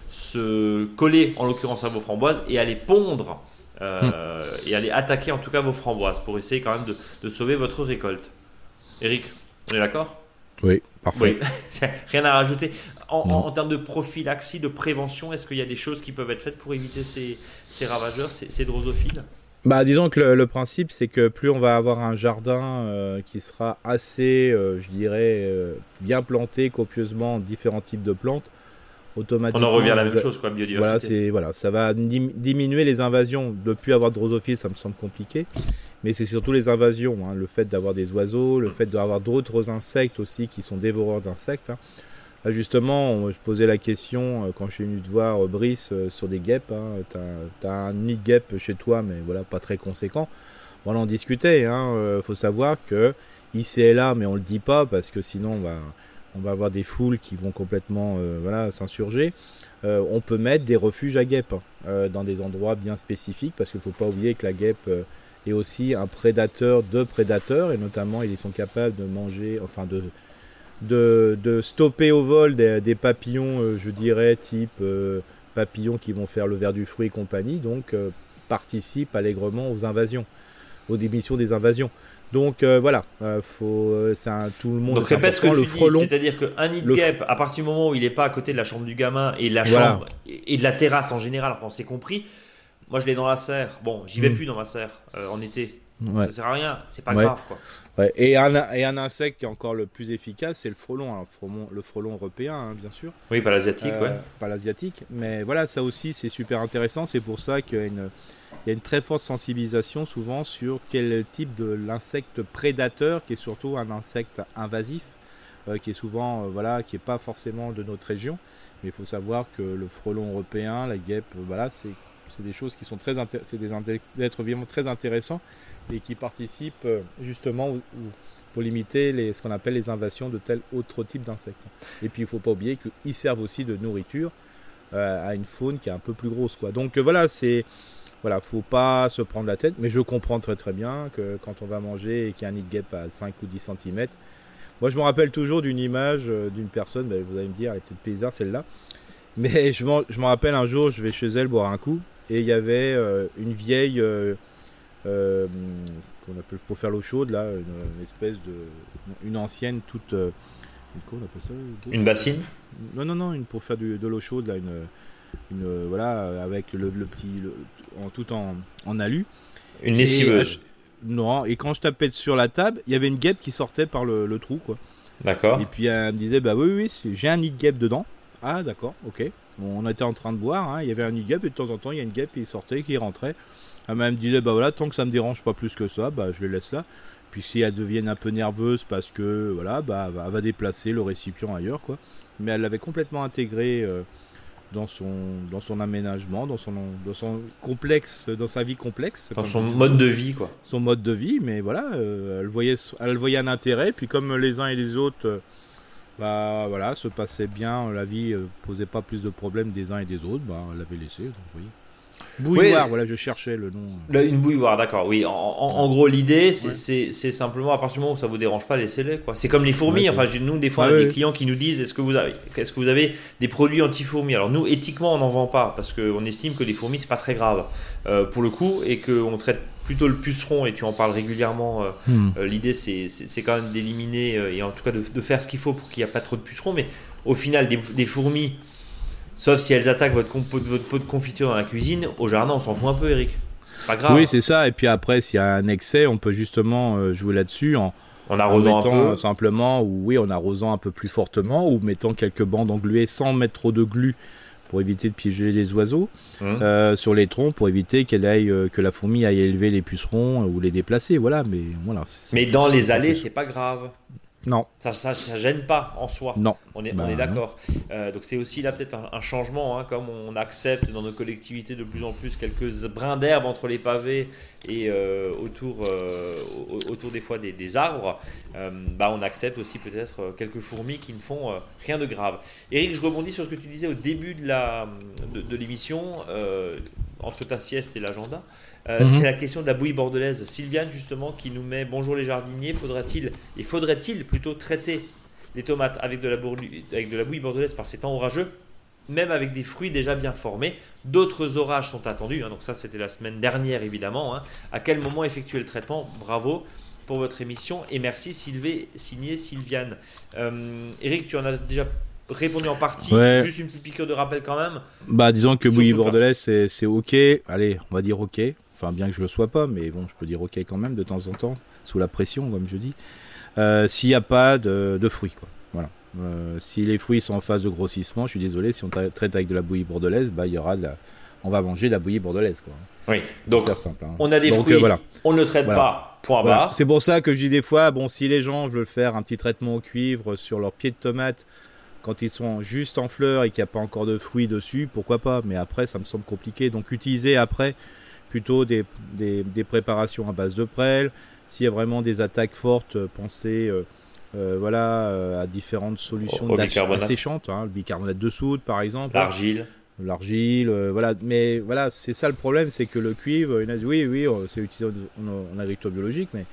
A: se coller en l'occurrence à vos framboises et aller pondre euh, hmm. et aller attaquer en tout cas vos framboises pour essayer quand même de, sauver votre récolte. Eric, on est d'accord?
B: Oui, parfait.
A: Rien à rajouter. En, termes de prophylaxie, de prévention, est-ce qu'il y a des choses qui peuvent être faites pour éviter ces, ces ravageurs, ces, drosophiles?
B: Bah, disons que le, principe, c'est que plus on va avoir un jardin euh, qui sera assez, euh, je dirais, bien planté copieusement différents types de plantes,
A: on en revient à la même chose, quoi, biodiversité.
B: Voilà, c'est, voilà, ça va diminuer les invasions. De plus avoir de drosophiles, ça me semble compliqué. Mais c'est surtout les invasions, hein. le fait d'avoir des oiseaux, le fait d'avoir d'autres insectes aussi qui sont dévoreurs d'insectes. Hein. justement, je posais la question euh, quand je suis venu te voir, euh, Brice, euh, sur des guêpes. Hein. Tu as, un nid de guêpes chez toi, mais voilà, pas très conséquent. On en discutait. Il hein. faut savoir que ici et là, mais on le dit pas parce que sinon on va on va avoir des foules qui vont complètement euh, s'insurger. Euh, on peut mettre des refuges à guêpes hein, euh, dans des endroits bien spécifiques parce qu'il ne faut pas oublier que la guêpe est aussi un prédateur de prédateurs et notamment ils sont capables de manger, enfin de, de, stopper au vol des, papillons, je dirais, type papillons qui vont faire le ver du fruit et compagnie, donc participent allègrement aux invasions, aux démissions des invasions. Donc euh, voilà, euh, faut, euh, c'est tout le monde.
A: Donc répète ce que le tu frelon, c'est-à-dire qu'un nid de guêpe, à partir du moment où il n'est pas à côté de la chambre du gamin et de la chambre et de la terrasse en général, on s'est compris. Moi, je l'ai dans la serre. Bon, j'y vais mm. plus dans ma serre en été. Ouais. Ça sert à rien, c'est pas grave quoi.
B: Et, un, et, un, insecte qui est encore le plus efficace, c'est le frelon, le frelon, européen, hein, bien sûr.
A: Oui, pas l'asiatique, ouais.
B: Pas l'asiatique, mais voilà, ça aussi c'est super intéressant. C'est pour ça qu'il y a une il y a une très forte sensibilisation souvent sur quel type de l'insecte prédateur, qui est surtout un insecte invasif, euh, qui est souvent, euh, voilà, qui n'est pas forcément de notre région. Mais il faut savoir que le frelon européen, la guêpe, euh, voilà, c'est des choses qui sont très c'est des êtres vivants très intéressants et qui participent justement pour limiter ce qu'on appelle les invasions de tel autre type d'insectes. Et puis il ne faut pas oublier qu'ils servent aussi de nourriture à une faune qui est un peu plus grosse. Donc voilà, c'est voilà, faut pas se prendre la tête, mais je comprends très très bien que quand on va manger et qu'il y a un nid de guêpe à 5 ou 10 cm, moi je me rappelle toujours d'une image euh, d'une personne, ben, vous allez me dire, elle est peut-être bizarre celle-là, mais je, me rappelle un jour, je vais chez elle boire un coup, et il y avait euh, une vieille, euh, qu'on appelle pour faire l'eau chaude, là, une, espèce de, une ancienne toute,
A: quoi on appelle ça Une bassine
B: Non, non, non, une, pour faire de l'eau chaude, là, une une, voilà, avec le, petit, en, tout en, en alu.
A: Une lessiveuse.
B: Non, et quand je tapais sur la table, il y avait une guêpe qui sortait par le, trou, quoi.
A: D'accord.
B: Et puis elle me disait, bah oui, oui, j'ai un nid de guêpe dedans. Ah, d'accord, ok. on était en train de boire, hein, il y avait un nid de guêpe, et de temps en temps, il y a une guêpe qui sortait, qui rentrait. Elle me disait, bah voilà, tant que ça me dérange pas plus que ça, bah je les laisse là. Puis si elle devient un peu nerveuse parce que, voilà, bah elle va déplacer le récipient ailleurs, quoi. Mais elle l'avait complètement intégré. Euh, dans son, dans son aménagement, dans son, dans son complexe, dans sa vie complexe.
A: Dans son mode de vie, quoi.
B: Son mode de vie, mais voilà, euh, elle, voyait, elle voyait un intérêt, puis comme les uns et les autres, euh, bah voilà, se passait bien, la vie posait pas plus de problèmes des uns et des autres, bah elle l'avait laissé, voyez. Bouilloire, voilà, je cherchais le nom.
A: une bouilloire, d'accord. Oui, en, gros, l'idée, c'est simplement à partir du moment où ça vous dérange pas, laissez-les. Quoi. C'est comme les fourmis. enfin, nous, des fois, on a des clients qui nous disent est-ce que vous avez, est-ce que vous avez des produits anti-fourmis? Alors nous, éthiquement, on n'en vend pas parce qu'on estime que les fourmis, c'est pas très grave euh, pour le coup et qu'on traite plutôt le puceron et tu en parles régulièrement. Euh, hmm. euh, l'idée, c'est quand même d'éliminer et en tout cas de, faire ce qu'il faut pour qu'il n'y ait pas trop de pucerons. Mais au final, des fourmis Sauf si elles attaquent votre, votre pot de confiture dans la cuisine, au jardin, on s'en fout un peu, Eric. C'est pas grave.
B: Oui, c'est ça. Et puis après, s'il y a un excès, on peut justement euh, jouer là-dessus en,
A: en arrosant un peu.
B: simplement, ou oui, en arrosant un peu plus fortement, ou mettant quelques bandes engluées sans mettre trop de glu pour éviter de piéger les oiseaux hum. euh, sur les troncs pour éviter qu'elle aille euh, que la fourmi aille élever les pucerons ou les déplacer voilà mais voilà
A: mais dans les allées c'est pas grave
B: non.
A: Ça, ça, gêne pas en soi.
B: Non.
A: On est, on bah, est d'accord. Euh, donc c'est aussi là peut-être un, changement, hein, comme on accepte dans nos collectivités de plus en plus quelques brins d'herbe entre les pavés et euh, autour, euh, autour des fois des, arbres. bah, on accepte aussi peut-être quelques fourmis qui ne font rien de grave. Eric, je rebondis sur ce que tu disais au début de la de, de l'émission entre ta sieste et l'agenda. Euh, mhm. C'est la question de la bouillie bordelaise. Sylviane, justement, qui nous met Bonjour les jardiniers, faudrait-il, et faudrait-il plutôt traiter les tomates avec de, la avec de la bouillie bordelaise par ces temps orageux, même avec des fruits déjà bien formés? D'autres orages sont attendus, hein. donc ça c'était la semaine dernière évidemment. Hein. À quel moment effectuer le traitement? Bravo pour votre émission et merci Sylvé, signé Sylviane. Euh, Eric, tu en as déjà répondu en partie. Juste une petite piqûre de rappel quand même.
B: Bah disons que bouillie bordelaise c'est ok. Allez, on va dire ok. Enfin, bien que je le sois pas, mais bon, je peux dire ok quand même de temps en temps, sous la pression, comme je dis. Euh, s'il n'y a pas de, fruits, quoi. Voilà. Euh, si les fruits sont en phase de grossissement, je suis désolé, si on traite avec de la bouillie bordelaise, bah, il y aura de on va manger de la bouillie bordelaise, quoi.
A: Oui, donc simple, hein. on a des fruits, euh, voilà. on ne traite pas, point barre.
B: C'est pour ça que je dis des fois, bon, si les gens veulent faire un petit traitement au cuivre sur leurs pieds de tomate quand ils sont juste en fleurs et qu'il n'y a pas encore de fruits dessus, pourquoi pas Mais après, ça me semble compliqué. Donc utiliser après plutôt des, des, préparations à base de prêle. S'il y a vraiment des attaques fortes, euh, pensez euh, euh, voilà, à différentes solutions asséchantes, hein, le bicarbonate de soude par exemple.
A: L'argile.
B: L'argile, voilà. Mais voilà, c'est ça le problème, c'est que le cuivre, oui, oui, c'est utilisé en, agriculture biologique, mais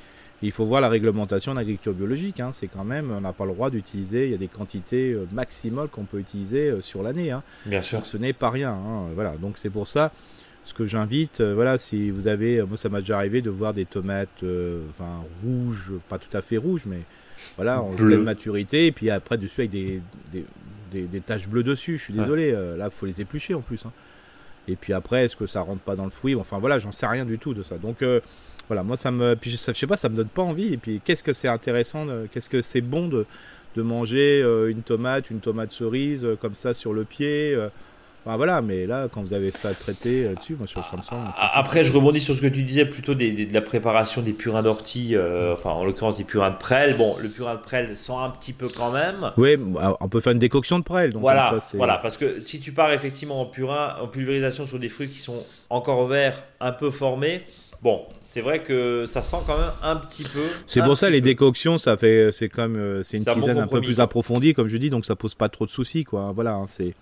B: il faut voir la réglementation en agriculture biologique. Hein. c'est quand même, on n'a pas le droit d'utiliser, il y a des quantités maximales qu'on peut utiliser sur l'année. Hein.
A: Bien sûr.
B: ce n'est pas rien. voilà, donc c'est pour ça ce que j'invite, euh, voilà, si vous avez, euh, moi ça m'a déjà arrivé de voir des tomates, euh, enfin rouges, pas tout à fait rouges, mais voilà, en pleine maturité, et puis après dessus avec des, des, taches bleues dessus. Je suis désolé, là il faut les éplucher en plus. Hein. Et puis après, est-ce que ça rentre pas dans le fruit? Enfin voilà, j'en sais rien du tout de ça. Donc voilà, moi ça me, puis je, sais pas, ça me donne pas envie. Et puis qu'est-ce que c'est intéressant, qu'est-ce que c'est bon de, de manger une tomate, une tomate cerise comme ça sur le pied voilà, mais là, quand vous avez ça traité euh, dessus, moi, sur ça me semble.
A: Après, je rebondis sur ce que tu disais plutôt de la préparation des purins d'ortie, euh, enfin, en l'occurrence des purins de prêle. Bon, le purin de prêle sent un petit peu quand même.
B: Oui, on peut faire une décoction de prêle. Donc
A: voilà, voilà, parce que si tu pars effectivement en purin, en pulvérisation sur des fruits qui sont encore verts, un peu formés. Bon, c'est vrai que ça sent quand même un petit peu.
B: C'est pour ça les décoctions, ça fait, c'est comme, euh, c'est une tisane un peu plus approfondie, comme je dis, donc ça pose pas trop de soucis, quoi. Voilà, hein, c'est.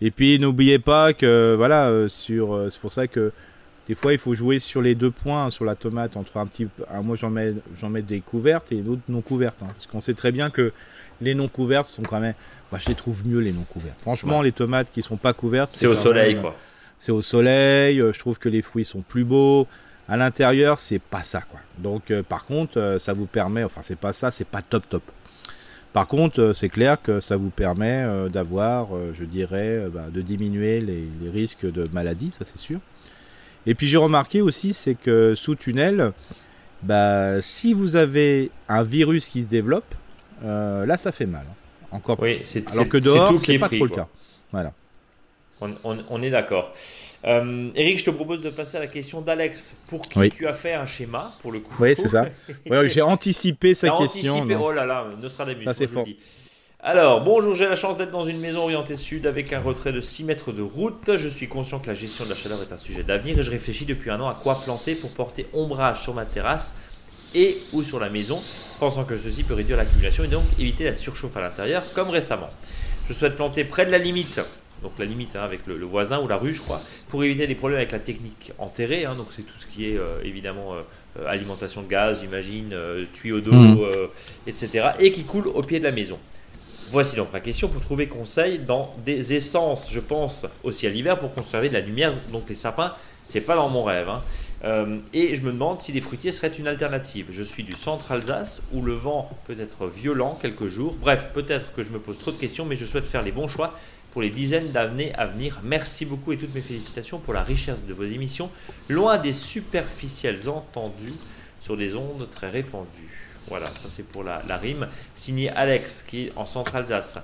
B: Et puis n'oubliez pas que voilà, euh, sur, euh, c'est pour ça que des fois il faut jouer sur les deux points sur la tomate entre un petit, un, moi j'en mets, j'en mets des couvertes et d'autres non couvertes, hein. parce qu'on sait très bien que les non couvertes sont quand même, moi je les trouve mieux les non couvertes. Franchement, les tomates qui sont pas couvertes,
A: c'est au soleil quoi.
B: C'est au soleil. Je trouve que les fruits sont plus beaux. À l'intérieur, c'est pas ça quoi. Donc par contre, ça vous permet, enfin c'est pas ça, c'est pas top top. Par contre, euh, c'est clair que ça vous permet euh, d'avoir, euh, je dirais, bah, de diminuer les, risques de maladie, ça c'est sûr. Et puis j'ai remarqué aussi, c'est que sous tunnel, bah, si vous avez un virus qui se développe, là ça fait mal. Hein. Encore
A: oui,
B: Alors que dehors, c'est pas trop le cas. Voilà.
A: On est d'accord. Euh, Eric, je te propose de passer à la question d'Alex, pour qui tu as fait un schéma, pour le coup?
B: Oui, c'est ça. j'ai anticipé sa question.
A: Anticipé, oh là là, Nostradamus.
B: Ça, c'est fort.
A: Alors, bonjour, j'ai la chance d'être dans une maison orientée sud avec un retrait de 6 mètres de route. Je suis conscient que la gestion de la chaleur est un sujet d'avenir et je réfléchis depuis un an à quoi planter pour porter ombrage sur ma terrasse et ou sur la maison, pensant que ceci peut réduire l'accumulation et donc éviter la surchauffe à l'intérieur, comme récemment. Je souhaite planter près de la limite donc la limite hein, avec le, voisin ou la rue, je crois, pour éviter des problèmes avec la technique enterrée. Hein, donc c'est tout ce qui est euh, évidemment euh, alimentation de gaz, j'imagine, tuyaux d'eau, mmh. etc. Et qui coule au pied de la maison. Voici donc ma question pour trouver conseil dans des essences, je pense aussi à l'hiver pour conserver de la lumière. Donc les sapins, c'est pas dans mon rêve. Hein. Euh, et je me demande si les fruitiers seraient une alternative. Je suis du centre Alsace où le vent peut être violent quelques jours. Bref, peut-être que je me pose trop de questions, mais je souhaite faire les bons choix pour les dizaines d'années à venir. Merci beaucoup et toutes mes félicitations pour la richesse de vos émissions, loin des superficiels entendus sur des ondes très répandues. Voilà, ça c'est pour la, rime. Signé Alex qui est en centre Alsace.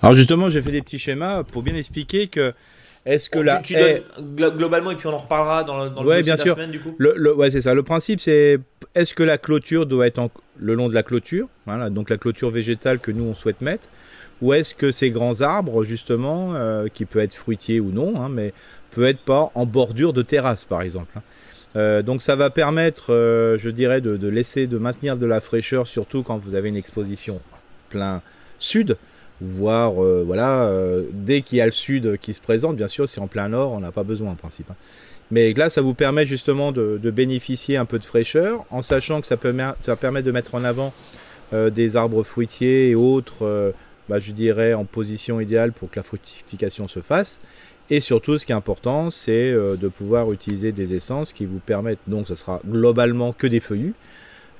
B: Alors justement, j'ai fait des petits schémas pour bien expliquer que est-ce que là,
A: globalement et puis on en reparlera dans, le, dans
B: ouais, bien sûr. semaine du coup. Le, ouais, c'est ça. Le principe c'est est-ce que la clôture doit être le long de la clôture, voilà, donc la clôture végétale que nous on souhaite mettre, ou est-ce que ces grands arbres justement, euh, qui peut être fruitier ou non, hein, mais peut être pas en bordure de terrasse par exemple. Hein. Euh, donc ça va permettre, euh, je dirais, de, laisser, de maintenir de la fraîcheur, surtout quand vous avez une exposition plein sud voire voilà, dès qu'il y a le sud qui se présente, bien sûr, c'est en plein nord, on n'a pas besoin en principe. Hein. Mais là, ça vous permet justement de, bénéficier un peu de fraîcheur, en sachant que ça, permet de mettre en avant des arbres fruitiers et autres, bah, je dirais, en position idéale pour que la fructification se fasse. Et surtout, ce qui est important, c'est de pouvoir utiliser des essences qui vous permettent, donc ce sera globalement que des feuillus.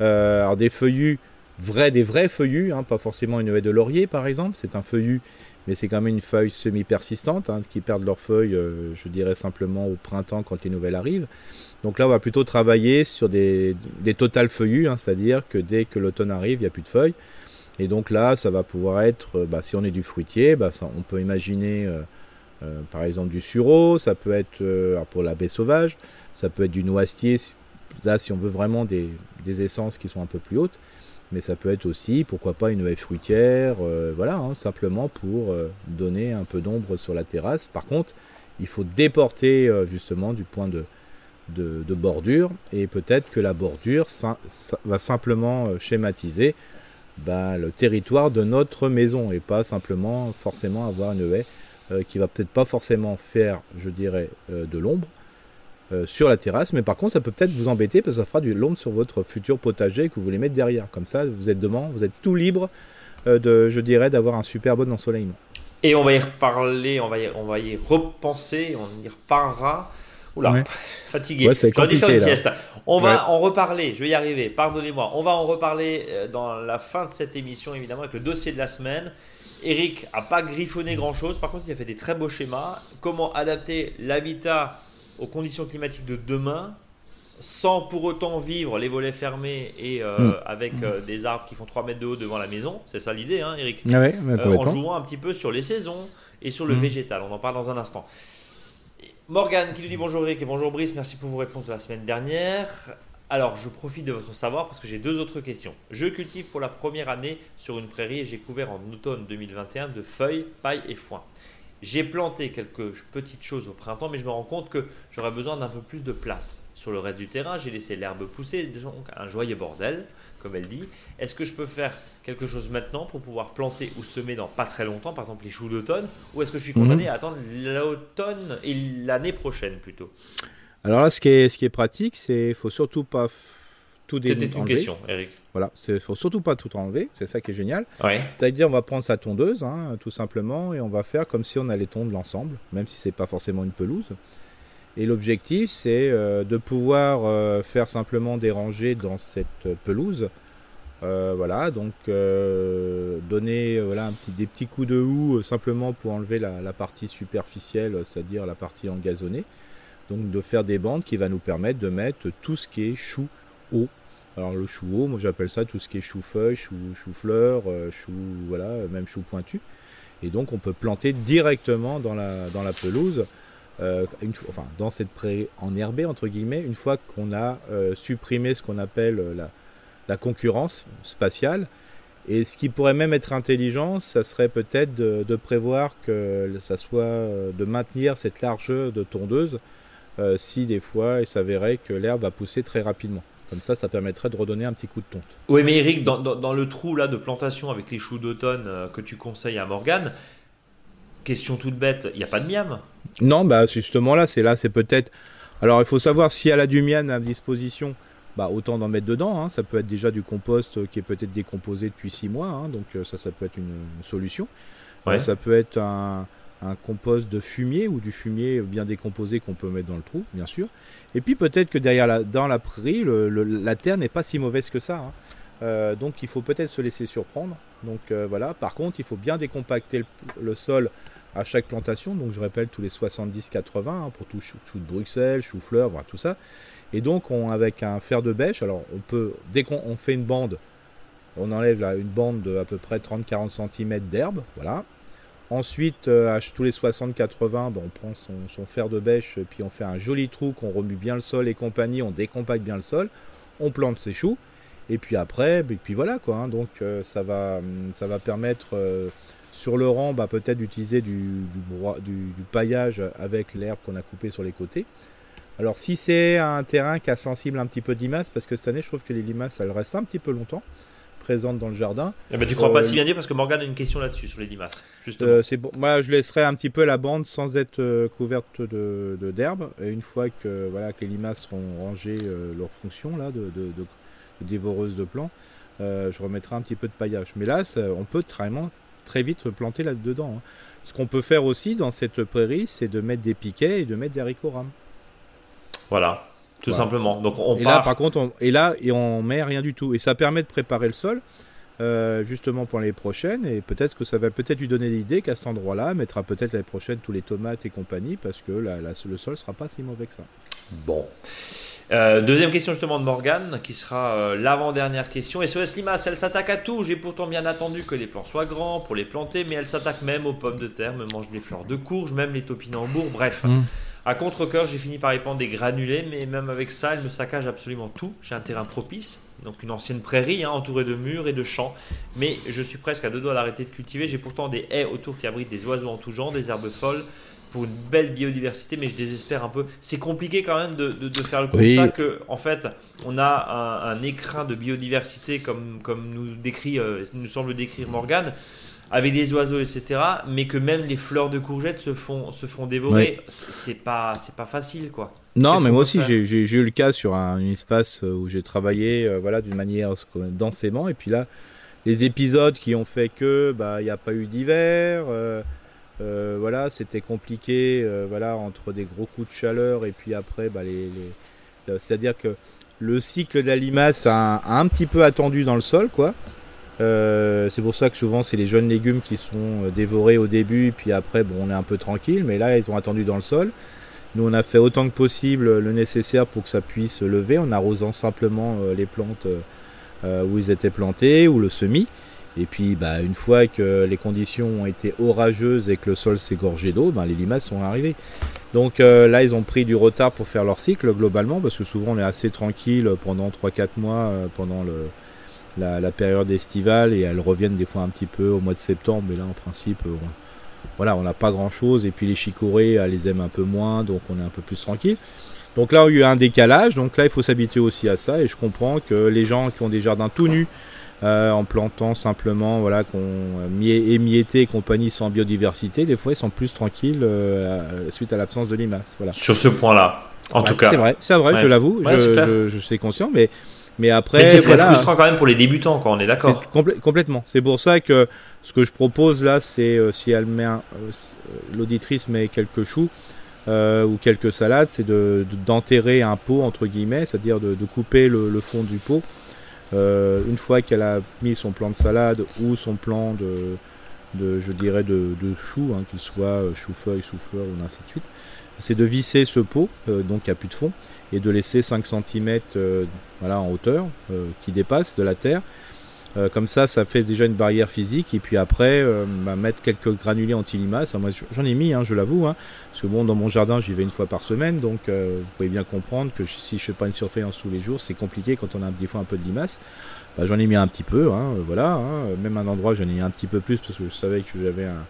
B: alors des feuillus vrai, des vrais feuillus, hein, pas forcément une haie de laurier par exemple, c'est un feuillu, mais c'est quand même une feuille semi-persistante, hein, qui perdent leurs feuilles, euh, je dirais simplement au printemps quand les nouvelles arrivent. Donc là, on va plutôt travailler sur des, des totales feuillus, hein, c'est-à-dire que dès que l'automne arrive, il n'y a plus de feuilles. Et donc là, ça va pouvoir être, euh, bah, si on est du fruitier, bah, on peut imaginer euh, par exemple du sureau, ça peut être pour la baie sauvage, ça peut être du noisetier, là si on veut vraiment des, essences qui sont un peu plus hautes mais ça peut être aussi, pourquoi pas, une haie fruitière, euh, voilà, hein, simplement pour euh, donner un peu d'ombre sur la terrasse. Par contre, il faut déporter euh, justement du point de, bordure, et peut-être que la bordure va simplement schématiser bah, le territoire de notre maison, et pas simplement forcément avoir une haie qui va peut-être pas forcément faire, je dirais, de l'ombre, euh, sur la terrasse, mais par contre ça peut peut-être vous embêter parce que ça fera du l'ombre sur votre futur potager que vous voulez mettre derrière. Comme ça, vous êtes demain, vous êtes tout libre euh, de, je dirais, d'avoir un super bon ensoleillement.
A: Et on va y reparler, on va y, on va y repenser, on y reparlera. Oula, fatigué.
B: Ouais,
A: On va en reparler, je vais y arriver, pardonnez-moi. On va en reparler euh, dans la fin de cette émission, évidemment, avec le dossier de la semaine. Eric a pas griffonné grand chose, par contre, il a fait des très beaux schémas. Comment adapter l'habitat aux conditions climatiques de demain sans pour autant vivre les volets fermés et euh, hmm. avec euh, des arbres qui font 3 mètres de haut devant la maison. C'est ça l'idée, hein, Eric?
B: Ah
A: euh, En jouant un petit peu sur les saisons et sur le hmm. végétal. On en parle dans un instant. Morgane qui nous dit bonjour Eric et bonjour Brice, merci pour vos réponses de la semaine dernière. Alors, je profite de votre savoir parce que j'ai deux autres questions. Je cultive pour la première année sur une prairie et j'ai couvert en automne 2021 de feuilles, paille et foin. J'ai planté quelques petites choses au printemps, mais je me rends compte que j'aurais besoin d'un peu plus de place. Sur le reste du terrain, j'ai laissé l'herbe pousser, donc un joyeux bordel, comme elle dit. Est-ce que je peux faire quelque chose maintenant pour pouvoir planter ou semer dans pas très longtemps, par exemple les choux d'automne, ou est-ce que je suis condamné mhm. à attendre l'automne et l'année prochaine plutôt?
B: Alors là, ce qui est, ce qui est pratique, c'est qu'il faut surtout pas tout
A: C'était une question, Eric.
B: Voilà, il faut surtout pas tout enlever, c'est ça qui est génial. C'est-à-dire, on va prendre sa tondeuse, hein, tout simplement, et on va faire comme si on allait tondre l'ensemble, même si c'est pas forcément une pelouse. Et l'objectif, c'est euh, de pouvoir euh, faire simplement des rangées dans cette pelouse. Euh, voilà, donc donner voilà, des petits coups de houe simplement pour enlever la, partie superficielle, c'est-à-dire la partie engazonnée. Donc de faire des bandes qui va nous permettre de mettre tout ce qui est chou haut alors le chou haut, moi j'appelle ça tout ce qui est chou-feuille, chou-fleur, euh, chou, voilà, même chou pointu. Et donc on peut planter directement dans la, dans la pelouse, euh, une, enfin dans cette prairie enherbée entre guillemets, une fois qu'on a euh, supprimé ce qu'on appelle la, la, concurrence spatiale. Et ce qui pourrait même être intelligent, ça serait peut-être de, prévoir que ça soit de maintenir cette largeur de tondeuse si des fois il s'avérait que l'herbe va pousser très rapidement. Comme ça, ça permettrait de redonner un petit coup de tonte.
A: Oui, mais Eric, dans, le trou là de plantation avec les choux d'automne euh, que tu conseilles à Morgane, question toute bête, il n'y a pas de miam
B: Non, bah justement là, c'est là, c'est peut-être. Alors il faut savoir si elle a du miam à disposition, bah autant d'en mettre dedans. Hein. Ça peut être déjà du compost qui est peut-être décomposé depuis 6 mois, hein. donc ça, ça peut être une, solution. ça peut être un, compost de fumier ou du fumier bien décomposé qu'on peut mettre dans le trou, bien sûr. Et puis peut-être que derrière la, dans la prairie, la terre n'est pas si mauvaise que ça. Hein. Euh, donc il faut peut-être se laisser surprendre. Donc euh, voilà. Par contre, il faut bien décompacter le, sol à chaque plantation. Donc je répète tous les 70-80 hein, pour tout chou, de Bruxelles, chou-fleur, voilà, tout ça. Et donc on, avec un fer de bêche, alors on peut dès qu'on fait une bande, on enlève une bande de à peu près 30-40 cm d'herbe, voilà. Ensuite, euh, tous les 60-80, on prend son, fer de bêche, puis on fait un joli trou, qu'on remue bien le sol et compagnie, on décompacte bien le sol, on plante ses choux, et puis après, et puis voilà quoi. Hein. donc euh, ça, va, hum, ça va permettre euh, sur le rang bah, peut-être d'utiliser du, du, paillage avec l'herbe qu'on a coupé sur les côtés. Alors si c'est un terrain qui a sensible un petit peu de limaces, parce que cette année je trouve que les limaces elles restent un petit peu longtemps, présente dans le jardin.
A: Eh ben, tu crois pas euh, si bien dire parce que Morgane a une question là-dessus sur les limaces. Justement.
B: Euh, c'est bon. Moi, je laisserai un petit peu la bande sans être euh, couverte de, d'herbe. Et une fois que voilà que les limaces seront rangées leur fonction là de, de, de, dévoreuse de plants, je remettrai un petit peu de paillage. Mais là, on peut vraiment très vite planter là-dedans. Hein. Ce qu'on peut faire aussi dans cette prairie, c'est de mettre des piquets et de mettre des haricots rames.
A: Voilà tout simplement. Donc on
B: et là, par contre, on, et là, et on met rien du tout. Et ça permet de préparer le sol. Euh, justement pour les prochaines et peut-être que ça va peut-être lui donner l'idée qu'à cet endroit-là mettra peut-être l'année prochaine tous les tomates et compagnie parce que la, le sol sera pas si mauvais que ça.
A: Bon. Euh, deuxième question justement de Morgane, qui sera euh, l'avant-dernière question. SOS Limace, elle s'attaque à tout. J'ai pourtant bien attendu que les plants soient grands pour les planter, mais elle s'attaque même aux pommes de terre, me mange des fleurs de courge, même les topinambours, bref. Mmh. À contre-coeur, j'ai fini par y prendre des granulés, mais même avec ça, elle me saccage absolument tout. J'ai un terrain propice, donc une ancienne prairie hein, entourée de murs et de champs, mais je suis presque à deux doigts d'arrêter de cultiver. J'ai pourtant des haies autour qui abritent des oiseaux en tout genre, des herbes folles, pour une belle biodiversité, mais je désespère un peu. C'est compliqué quand même de, faire le constat que, en fait, on a un, écrin de biodiversité comme, comme nous, décrit, euh, nous semble décrire Morgane avec des oiseaux, etc. Mais que même les fleurs de courgettes se font, se font dévorer. C'est pas, pas facile, quoi.
B: Non, mais moi aussi, j'ai eu le cas sur un, espace où j'ai travaillé, euh, voilà, d'une manière densément. Et puis là, les épisodes qui ont fait que, bah, il n'y a pas eu d'hiver. Euh, euh, voilà, c'était compliqué, voilà, entre des gros coups de chaleur et puis après, bah, c'est-à-dire que le cycle de la limace a un petit peu attendu dans le sol, quoi. Euh, c'est pour ça que souvent c'est les jeunes légumes qui sont euh, dévorés au début, puis après bon, on est un peu tranquille, mais là ils ont attendu dans le sol. Nous on a fait autant que possible le nécessaire pour que ça puisse lever en arrosant simplement euh, les plantes où ils étaient plantés ou le semis. Et puis bah, une fois que les conditions ont été orageuses et que le sol s'est gorgé d'eau, bah, les limaces sont arrivées. Donc là ils ont pris du retard pour faire leur cycle globalement parce que souvent on est assez tranquille pendant 3-4 mois pendant le, la, période estivale et elles reviennent des fois un petit peu au mois de septembre. Mais là, en principe, on, voilà, on n'a pas grand chose. Et puis les chicorées, elles les aiment un peu moins, donc on est un peu plus tranquille. Donc là, il y a eu un décalage. Donc là, il faut s'habituer aussi à ça. Et je comprends que les gens qui ont des jardins tout nus, euh, en plantant simplement, voilà, qu'on émietté et compagnie sans biodiversité, des fois ils sont plus tranquilles euh, suite à l'absence de limaces. Voilà.
A: Sur ce point-là, en tout cas.
B: C'est vrai, c'est vrai, je l'avoue, je, je, suis conscient, mais mais après,
A: c'est très frustrant quand même pour les débutants, quand on est d'accord.
B: complètement. C'est pour ça que ce que je propose là, c'est euh, si elle met euh, euh, l'auditrice met quelques choux ou quelques salades, c'est d'enterrer un pot entre guillemets, c'est-à-dire de, couper le, fond du pot. Une fois qu'elle a mis son plan de salade ou son plan de, je dirais de, choux, hein, qu'il soit chou-feuille, chou-fleur ou ainsi de suite, c'est de visser ce pot, donc il n'y a plus de fond, et de laisser 5 cm euh, en hauteur euh, qui dépasse de la terre. Euh, comme ça, ça fait déjà une barrière physique. Et puis après, bah, mettre quelques granulés anti-limaces. Moi, j'en ai mis, hein, je l'avoue. Hein, parce que bon, dans mon jardin, j'y vais une fois par semaine. Donc, vous pouvez bien comprendre que si je fais pas une surveillance tous les jours, c'est compliqué quand on a des fois un peu de limaces. Bah, j'en ai mis un petit peu. Hein, voilà. même un endroit, j'en ai mis un petit peu plus parce que je savais que j'avais un.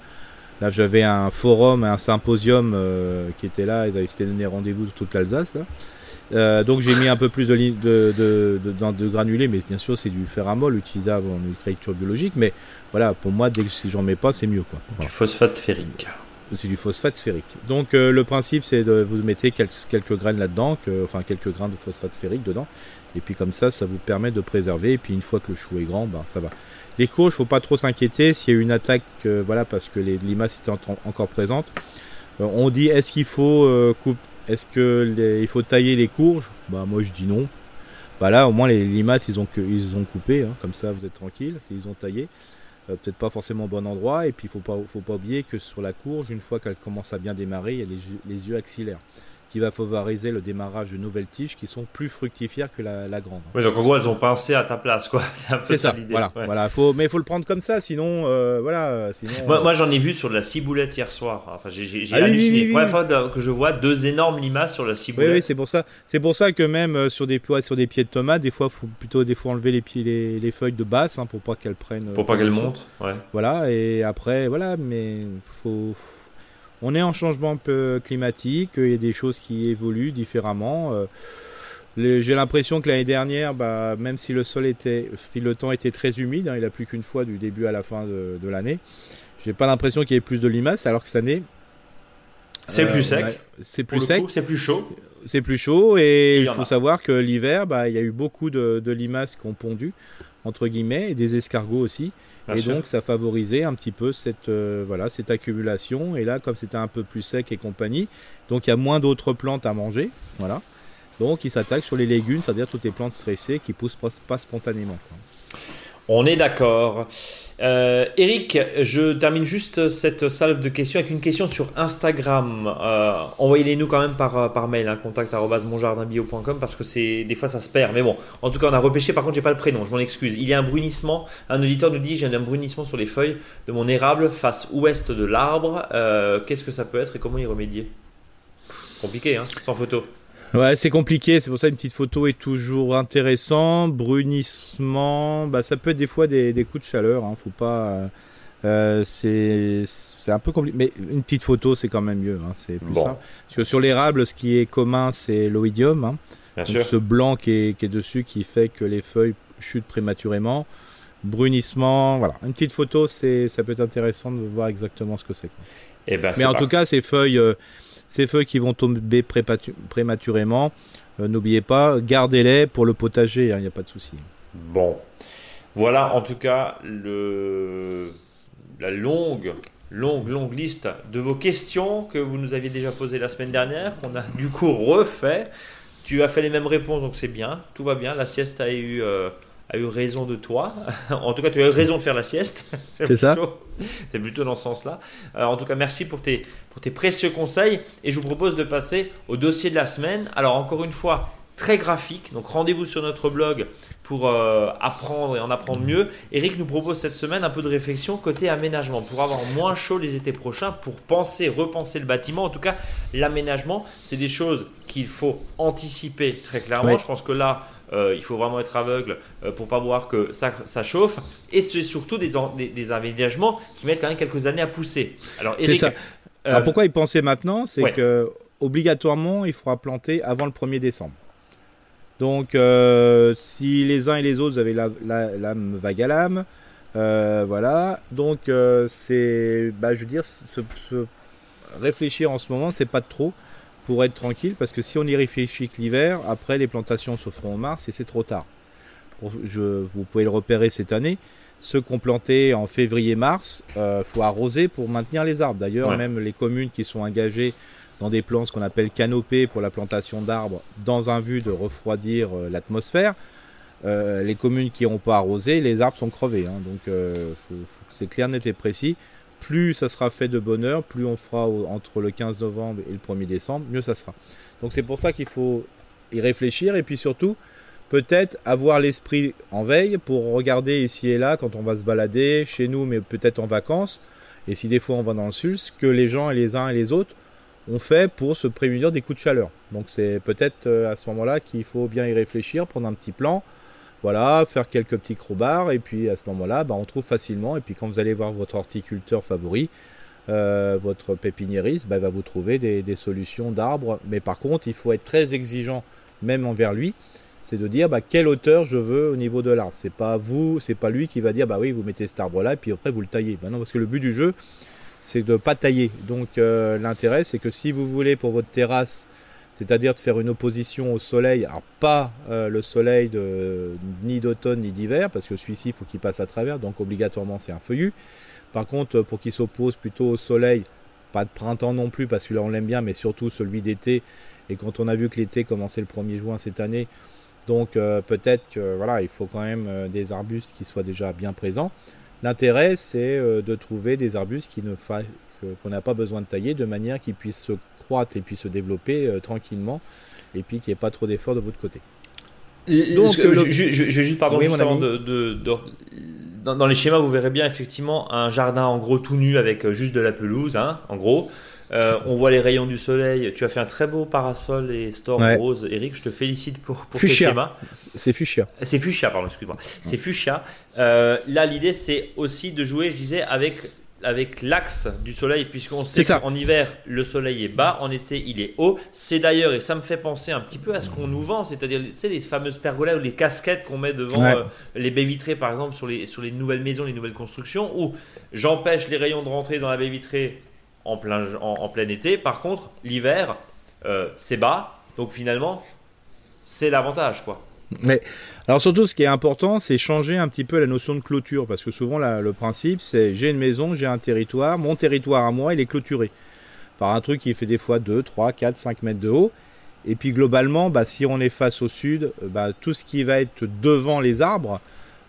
B: Là, j'avais un forum, un symposium qui était là. Ils avaient donné rendez-vous de toute l'Alsace. Euh, donc j'ai mis un peu plus de, de, de, granulés, mais bien sûr c'est du fer utilisable en agriculture biologique. Mais voilà, pour moi, dès que si j'en mets pas, c'est mieux. Quoi.
A: Du phosphate ferrique.
B: C'est du phosphate sphérique. Donc le principe, c'est de vous mettez quelques, graines là-dedans, enfin quelques grains de phosphate sphérique dedans, et puis comme ça, ça vous permet de préserver. Et puis une fois que le chou est grand, ben, ça va. Les courges, faut pas trop s'inquiéter s'il y a une attaque, voilà, parce que les limaces étaient encore présentes. on dit est-ce qu'il faut couper est-ce qu'il faut tailler les courges? Bah moi je dis non. Bah là au moins les limaces ils ont, ils ont coupé, hein. comme ça vous êtes tranquille, ils ont taillé. Euh, peut-être pas forcément au bon endroit, et puis il pas, faut pas oublier que sur la courge, une fois qu'elle commence à bien démarrer, il y a les yeux axillaires qui va favoriser le démarrage de nouvelles tiges qui sont plus fructifères que la, grande.
A: Oui, donc en gros, elles ont pincé à ta place, quoi.
B: C'est ça, l'idée. Voilà, voilà. Faut, mais il faut le prendre comme ça, sinon, euh, voilà. Sinon,
A: moi, j'en ai vu sur de la ciboulette hier soir. Enfin, j'ai ah halluciné. Oui, Première fois que je vois deux énormes limaces sur la ciboulette.
B: Oui, oui c'est pour ça. C'est pour ça que même euh, sur des sur des pieds de tomates, des fois, faut plutôt des fois enlever les pieds, les, feuilles de basse, hein, pour pas qu'elles prennent.
A: Pour pas qu'elles montent. Ouais.
B: Voilà, et après, voilà, mais faut on est en changement peu climatique, il y a des choses qui évoluent différemment. Euh, j'ai l'impression que l'année dernière, bah, même si le sol était, le temps était très humide, hein, il a plus qu'une fois du début à la fin de, de l'année, j'ai pas l'impression qu'il y ait plus de limaces, alors que cette année,
A: c'est plus sec.
B: C'est plus sec.
A: C'est plus chaud.
B: C'est plus chaud et, il faut savoir que l'hiver, bah, il y a eu beaucoup de, de, limaces qui ont pondu entre guillemets et des escargots aussi et donc ça favorisait un petit peu cette, euh, voilà, cette accumulation. Et là, comme c'était un peu plus sec et compagnie, donc il y a moins d'autres plantes à manger. Voilà. Donc il s'attaque sur les légumes, c'est-à-dire toutes les plantes stressées qui poussent pas spontanément.
A: On est d'accord. Euh, Eric, je termine juste cette salve de questions avec une question sur Instagram. Euh, envoyez-les nous quand même par, euh, par mail, hein, contact@monjardinbio.com parce que c'est des fois ça se perd. Mais bon, en tout cas on a repêché. Par contre, j'ai pas le prénom, je m'en excuse. Il y a un brunissement. Un auditeur nous dit j'ai un brunissement sur les feuilles de mon érable face ouest de l'arbre. Qu'est-ce que ça peut être et comment y remédier? Compliqué, hein, sans photo.
B: Ouais, c'est compliqué, c'est pour ça une petite photo est toujours intéressant. Brunissement, bah, ça peut être des fois des, coups de chaleur, hein, faut pas. Euh, c'est un peu compliqué, mais une petite photo c'est quand même mieux, hein, c'est plus simple. Parce que sur l'érable, ce qui est commun c'est l'oïdium, hein. ce blanc qui est, qui est, dessus qui fait que les feuilles chutent prématurément. Brunissement, voilà, une petite photo, c'est ça peut être intéressant de voir exactement ce que c'est.
A: Eh ben,
B: mais en tout cas, ces feuilles. Euh, ces feuilles qui vont tomber prématurément, euh, n'oubliez pas, gardez-les pour le potager, hein, il n'y a pas de souci.
A: Bon, voilà en tout cas la longue, longue, longue liste de vos questions que vous nous aviez déjà posées la semaine dernière, qu'on a du coup refait. Tu as fait les mêmes réponses, donc c'est bien, tout va bien. La sieste a eu... Euh, a eu raison de toi. en tout cas, tu as eu raison de faire la sieste.
B: c'est ça.
A: C'est plutôt dans ce sens-là. Euh, en tout cas, merci pour tes, pour tes précieux conseils. Et je vous propose de passer au dossier de la semaine. Alors, encore une fois, très graphique. Donc, rendez-vous sur notre blog pour euh, apprendre et en apprendre mieux. Eric nous propose cette semaine un peu de réflexion côté aménagement pour avoir moins chaud les étés prochains, pour penser, repenser le bâtiment. En tout cas, l'aménagement, c'est des choses qu'il faut anticiper très clairement. Je pense que là, euh, il faut vraiment être aveugle euh, pour pas voir que ça, ça chauffe. Et c'est surtout des, des, aménagements qui mettent quand même quelques années à pousser.
B: Alors, ça. Euh, Alors pourquoi il pensait maintenant? C'est que obligatoirement, il faudra planter avant le 1er décembre. Donc, si les uns et les autres, l'âme la, vague à l'âme, voilà. Donc, c'est, bah, je veux dire, réfléchir en ce moment, c'est pas de trop pour être tranquille, parce que si on y réfléchit que l'hiver, après les plantations se feront en mars et c'est trop tard. je, vous pouvez le repérer cette année. Ceux qu'on planté en février-mars, il euh, faut arroser pour maintenir les arbres. D'ailleurs, même les communes qui sont engagées dans des plans, ce qu'on appelle canopées pour la plantation d'arbres, dans un but de refroidir euh, l'atmosphère, euh, les communes qui n'ont pas arrosé, les arbres sont crevés. Hein. donc, c'est clair, net et précis plus ça sera fait de bonheur, plus on fera entre le 15 novembre et le 1er décembre, mieux ça sera. Donc c'est pour ça qu'il faut y réfléchir et puis surtout peut-être avoir l'esprit en veille pour regarder ici et là quand on va se balader chez nous mais peut-être en vacances et si des fois on va dans le sud, ce que les gens et les uns et les autres ont fait pour se prémunir des coups de chaleur. Donc c'est peut-être euh, à ce moment-là qu'il faut bien y réfléchir, prendre un petit plan voilà, faire quelques petits crowbars et puis à ce moment-là, bah, on trouve facilement. Et puis quand vous allez voir votre horticulteur favori, euh, votre pépiniériste, bah, va vous trouver des, solutions d'arbres. Mais par contre, il faut être très exigeant même envers lui. c'est de dire bah, quelle hauteur je veux au niveau de l'arbre. C'est pas vous, c'est pas lui qui va dire bah oui, vous mettez cet arbre-là, et puis après vous le taillez. Bah non, parce que le but du jeu, c'est de pas tailler. Donc euh, l'intérêt, c'est que si vous voulez pour votre terrasse, c'est-à-dire de faire une opposition au soleil, alors pas euh, le soleil ni d'automne ni d'hiver, parce que celui-ci, il faut qu'il passe à travers, donc obligatoirement c'est un feuillu. Par contre, pour qu'il s'oppose plutôt au soleil, pas de printemps non plus, parce que là on l'aime bien, mais surtout celui d'été. Et quand on a vu que l'été commençait le 1er juin cette année, donc euh, peut-être que voilà, il faut quand même euh, des arbustes qui soient déjà bien présents. L'intérêt, c'est euh, de trouver des arbustes qu'on n'a pas besoin de tailler, de manière qu'ils puissent se croître et puis se développer tranquillement, et puis qu'il n'y ait pas trop d'efforts de votre côté.
A: Donc, je, je, vais juste, pardon, juste avant de, dans, les schémas, vous verrez bien effectivement un jardin en gros tout nu avec juste de la pelouse, hein, en gros. Euh, on voit les rayons du soleil. Tu as fait un très beau parasol et storm rose. Eric, je te félicite pour, pour
B: fuchsia. schéma. C'est fuchsia.
A: C'est fuchsia, pardon, excuse-moi. C'est fuchsia. Euh, là, l'idée, c'est aussi de jouer, je disais, avec avec l'axe du soleil, puisqu'on sait qu'en hiver, le soleil est bas, en été, il est haut. C'est d'ailleurs, et ça me fait penser un petit peu à ce qu'on nous vend, c'est-à-dire les fameuses pergolas ou les casquettes qu'on met devant euh, les baies vitrées, par exemple, sur les, sur les nouvelles maisons, les nouvelles constructions, où j'empêche les rayons de rentrer dans la baie vitrée en plein, en, plein été. Par contre, l'hiver, euh, c'est bas. Donc finalement, c'est l'avantage. quoi.
B: Mais alors surtout, ce qui est important, c'est changer un petit peu la notion de clôture, parce que souvent le principe, c'est j'ai une maison, j'ai un territoire, mon territoire à moi, il est clôturé par un truc qui fait des fois 2, 3, 4, 5 mètres de haut. Et puis globalement, bah, si on est face au sud, bah, tout ce qui va être devant les arbres,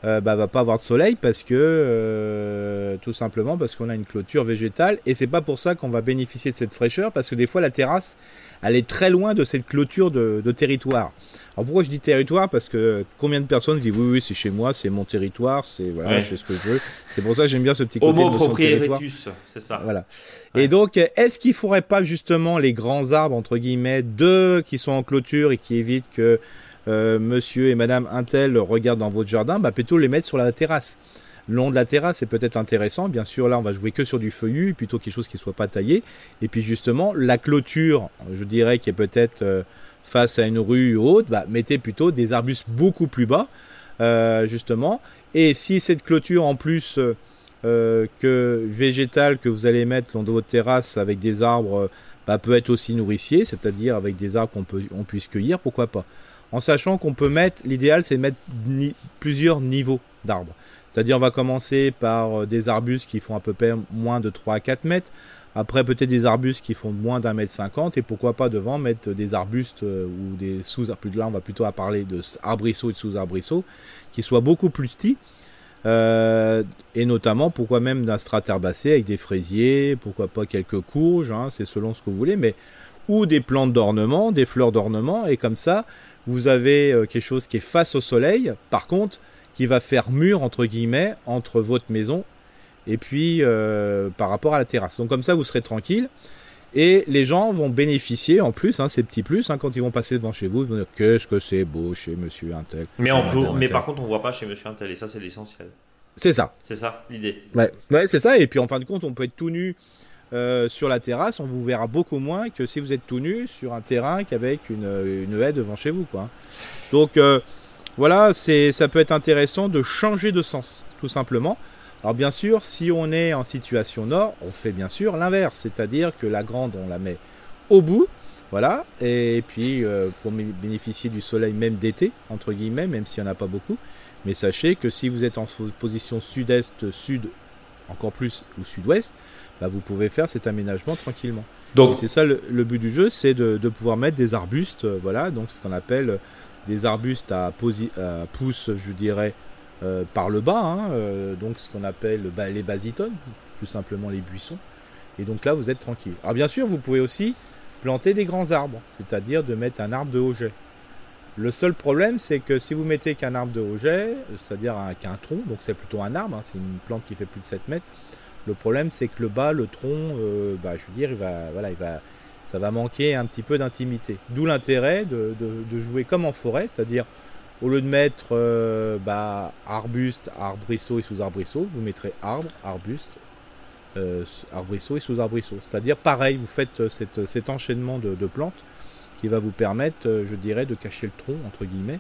B: euh, bah, va pas avoir de soleil parce que euh, tout simplement parce qu'on a une clôture végétale et c'est pas pour ça qu'on va bénéficier de cette fraîcheur parce que des fois la terrasse elle est très loin de cette clôture de, territoire. Alors pourquoi je dis territoire? Parce que combien de personnes disent oui oui c'est chez moi, c'est mon territoire, c'est voilà, je fais ce que je veux. C'est pour ça que j'aime bien ce petit côté
A: Homo propriétus, c'est ça.
B: Voilà. Et donc est-ce qu'il faudrait pas justement les grands arbres entre guillemets deux qui sont en clôture et qui évitent que euh, monsieur et madame Intel regardent dans votre jardin, bah, plutôt les mettre sur la terrasse? Le long de la terrasse, c'est peut-être intéressant. Bien sûr, là, on va jouer que sur du feuillu, plutôt quelque chose qui ne soit pas taillé. Et puis justement, la clôture, je dirais, qui est peut-être euh, face à une rue haute, bah, mettez plutôt des arbustes beaucoup plus bas, euh, justement. Et si cette clôture, en plus que végétale que vous allez mettre dans votre terrasse avec des arbres, bah, peut être aussi nourricier, c'est-à-dire avec des arbres qu'on on puisse cueillir, pourquoi pas en sachant qu'on peut mettre, l'idéal c'est mettre plusieurs niveaux d'arbres. C'est-à-dire on va commencer par euh, des arbustes qui font à peu près moins de 3 à 4 mètres, après peut-être des arbustes qui font moins d'un mètre 50 et pourquoi pas devant mettre des arbustes euh, ou des sous-arbustes, là on va plutôt à parler de arbrisseaux et de sous-arbrisseaux, qui soient beaucoup plus petits. Euh, et notamment pourquoi même d'un strat herbacé avec des fraisiers, pourquoi pas quelques courges, hein, c'est selon ce que vous voulez, mais ou des plantes d'ornement, des fleurs d'ornement, et comme ça, vous avez euh, quelque chose qui est face au soleil, par contre, qui va faire mur, entre guillemets, entre votre maison et puis euh, par rapport à la terrasse. Donc comme ça, vous serez tranquille. Et les gens vont bénéficier en plus, hein, ces petits plus, hein, quand ils vont passer devant chez vous, ils vont dire qu'est-ce que c'est beau chez Monsieur Intel.
A: Mais, on mais par contre, on voit pas chez Monsieur Intel, et ça, c'est l'essentiel.
B: C'est ça.
A: C'est ça, l'idée.
B: Ouais, ouais c'est ça. Et puis en fin de compte, on peut être tout nu euh, sur la terrasse, on vous verra beaucoup moins que si vous êtes tout nu sur un terrain qu'avec une, une, haie devant chez vous. Quoi. Donc euh, voilà, c'est, ça peut être intéressant de changer de sens, tout simplement. Alors bien sûr, si on est en situation nord, on fait bien sûr l'inverse, c'est-à-dire que la grande, on la met au bout, voilà, et puis euh, pour bénéficier du soleil même d'été, entre guillemets, même s'il n'y en a pas beaucoup. Mais sachez que si vous êtes en position sud-est, sud, encore plus, ou sud-ouest, bah, vous pouvez faire cet aménagement tranquillement. Donc c'est ça le, but du jeu, c'est de, pouvoir mettre des arbustes, euh, voilà, donc ce qu'on appelle des arbustes à, pousse, je dirais, euh, par le bas, hein, donc ce qu'on appelle les basitones, tout simplement les buissons. Et donc là, vous êtes tranquille. Alors bien sûr, vous pouvez aussi planter des grands arbres, c'est-à-dire de mettre un arbre de haut jet. Le seul problème, c'est que si vous mettez qu'un arbre de haut jet, c'est-à-dire qu'un tronc, donc c'est plutôt un arbre, hein, c'est une plante qui fait plus de 7 mètres, le problème, c'est que le bas, le tronc, euh, bah, je veux dire, il va, voilà, il va, ça va manquer un petit peu d'intimité. D'où l'intérêt de, jouer comme en forêt, c'est-à-dire au lieu de mettre euh, bah, arbuste, arbrisseau et sous-arbrisseau, vous mettrez arbre, arbuste, euh, arbrisseau et sous-arbrisseau. C'est-à-dire pareil, vous faites cet enchaînement de, plantes qui va vous permettre, je dirais, de cacher le tronc, entre guillemets.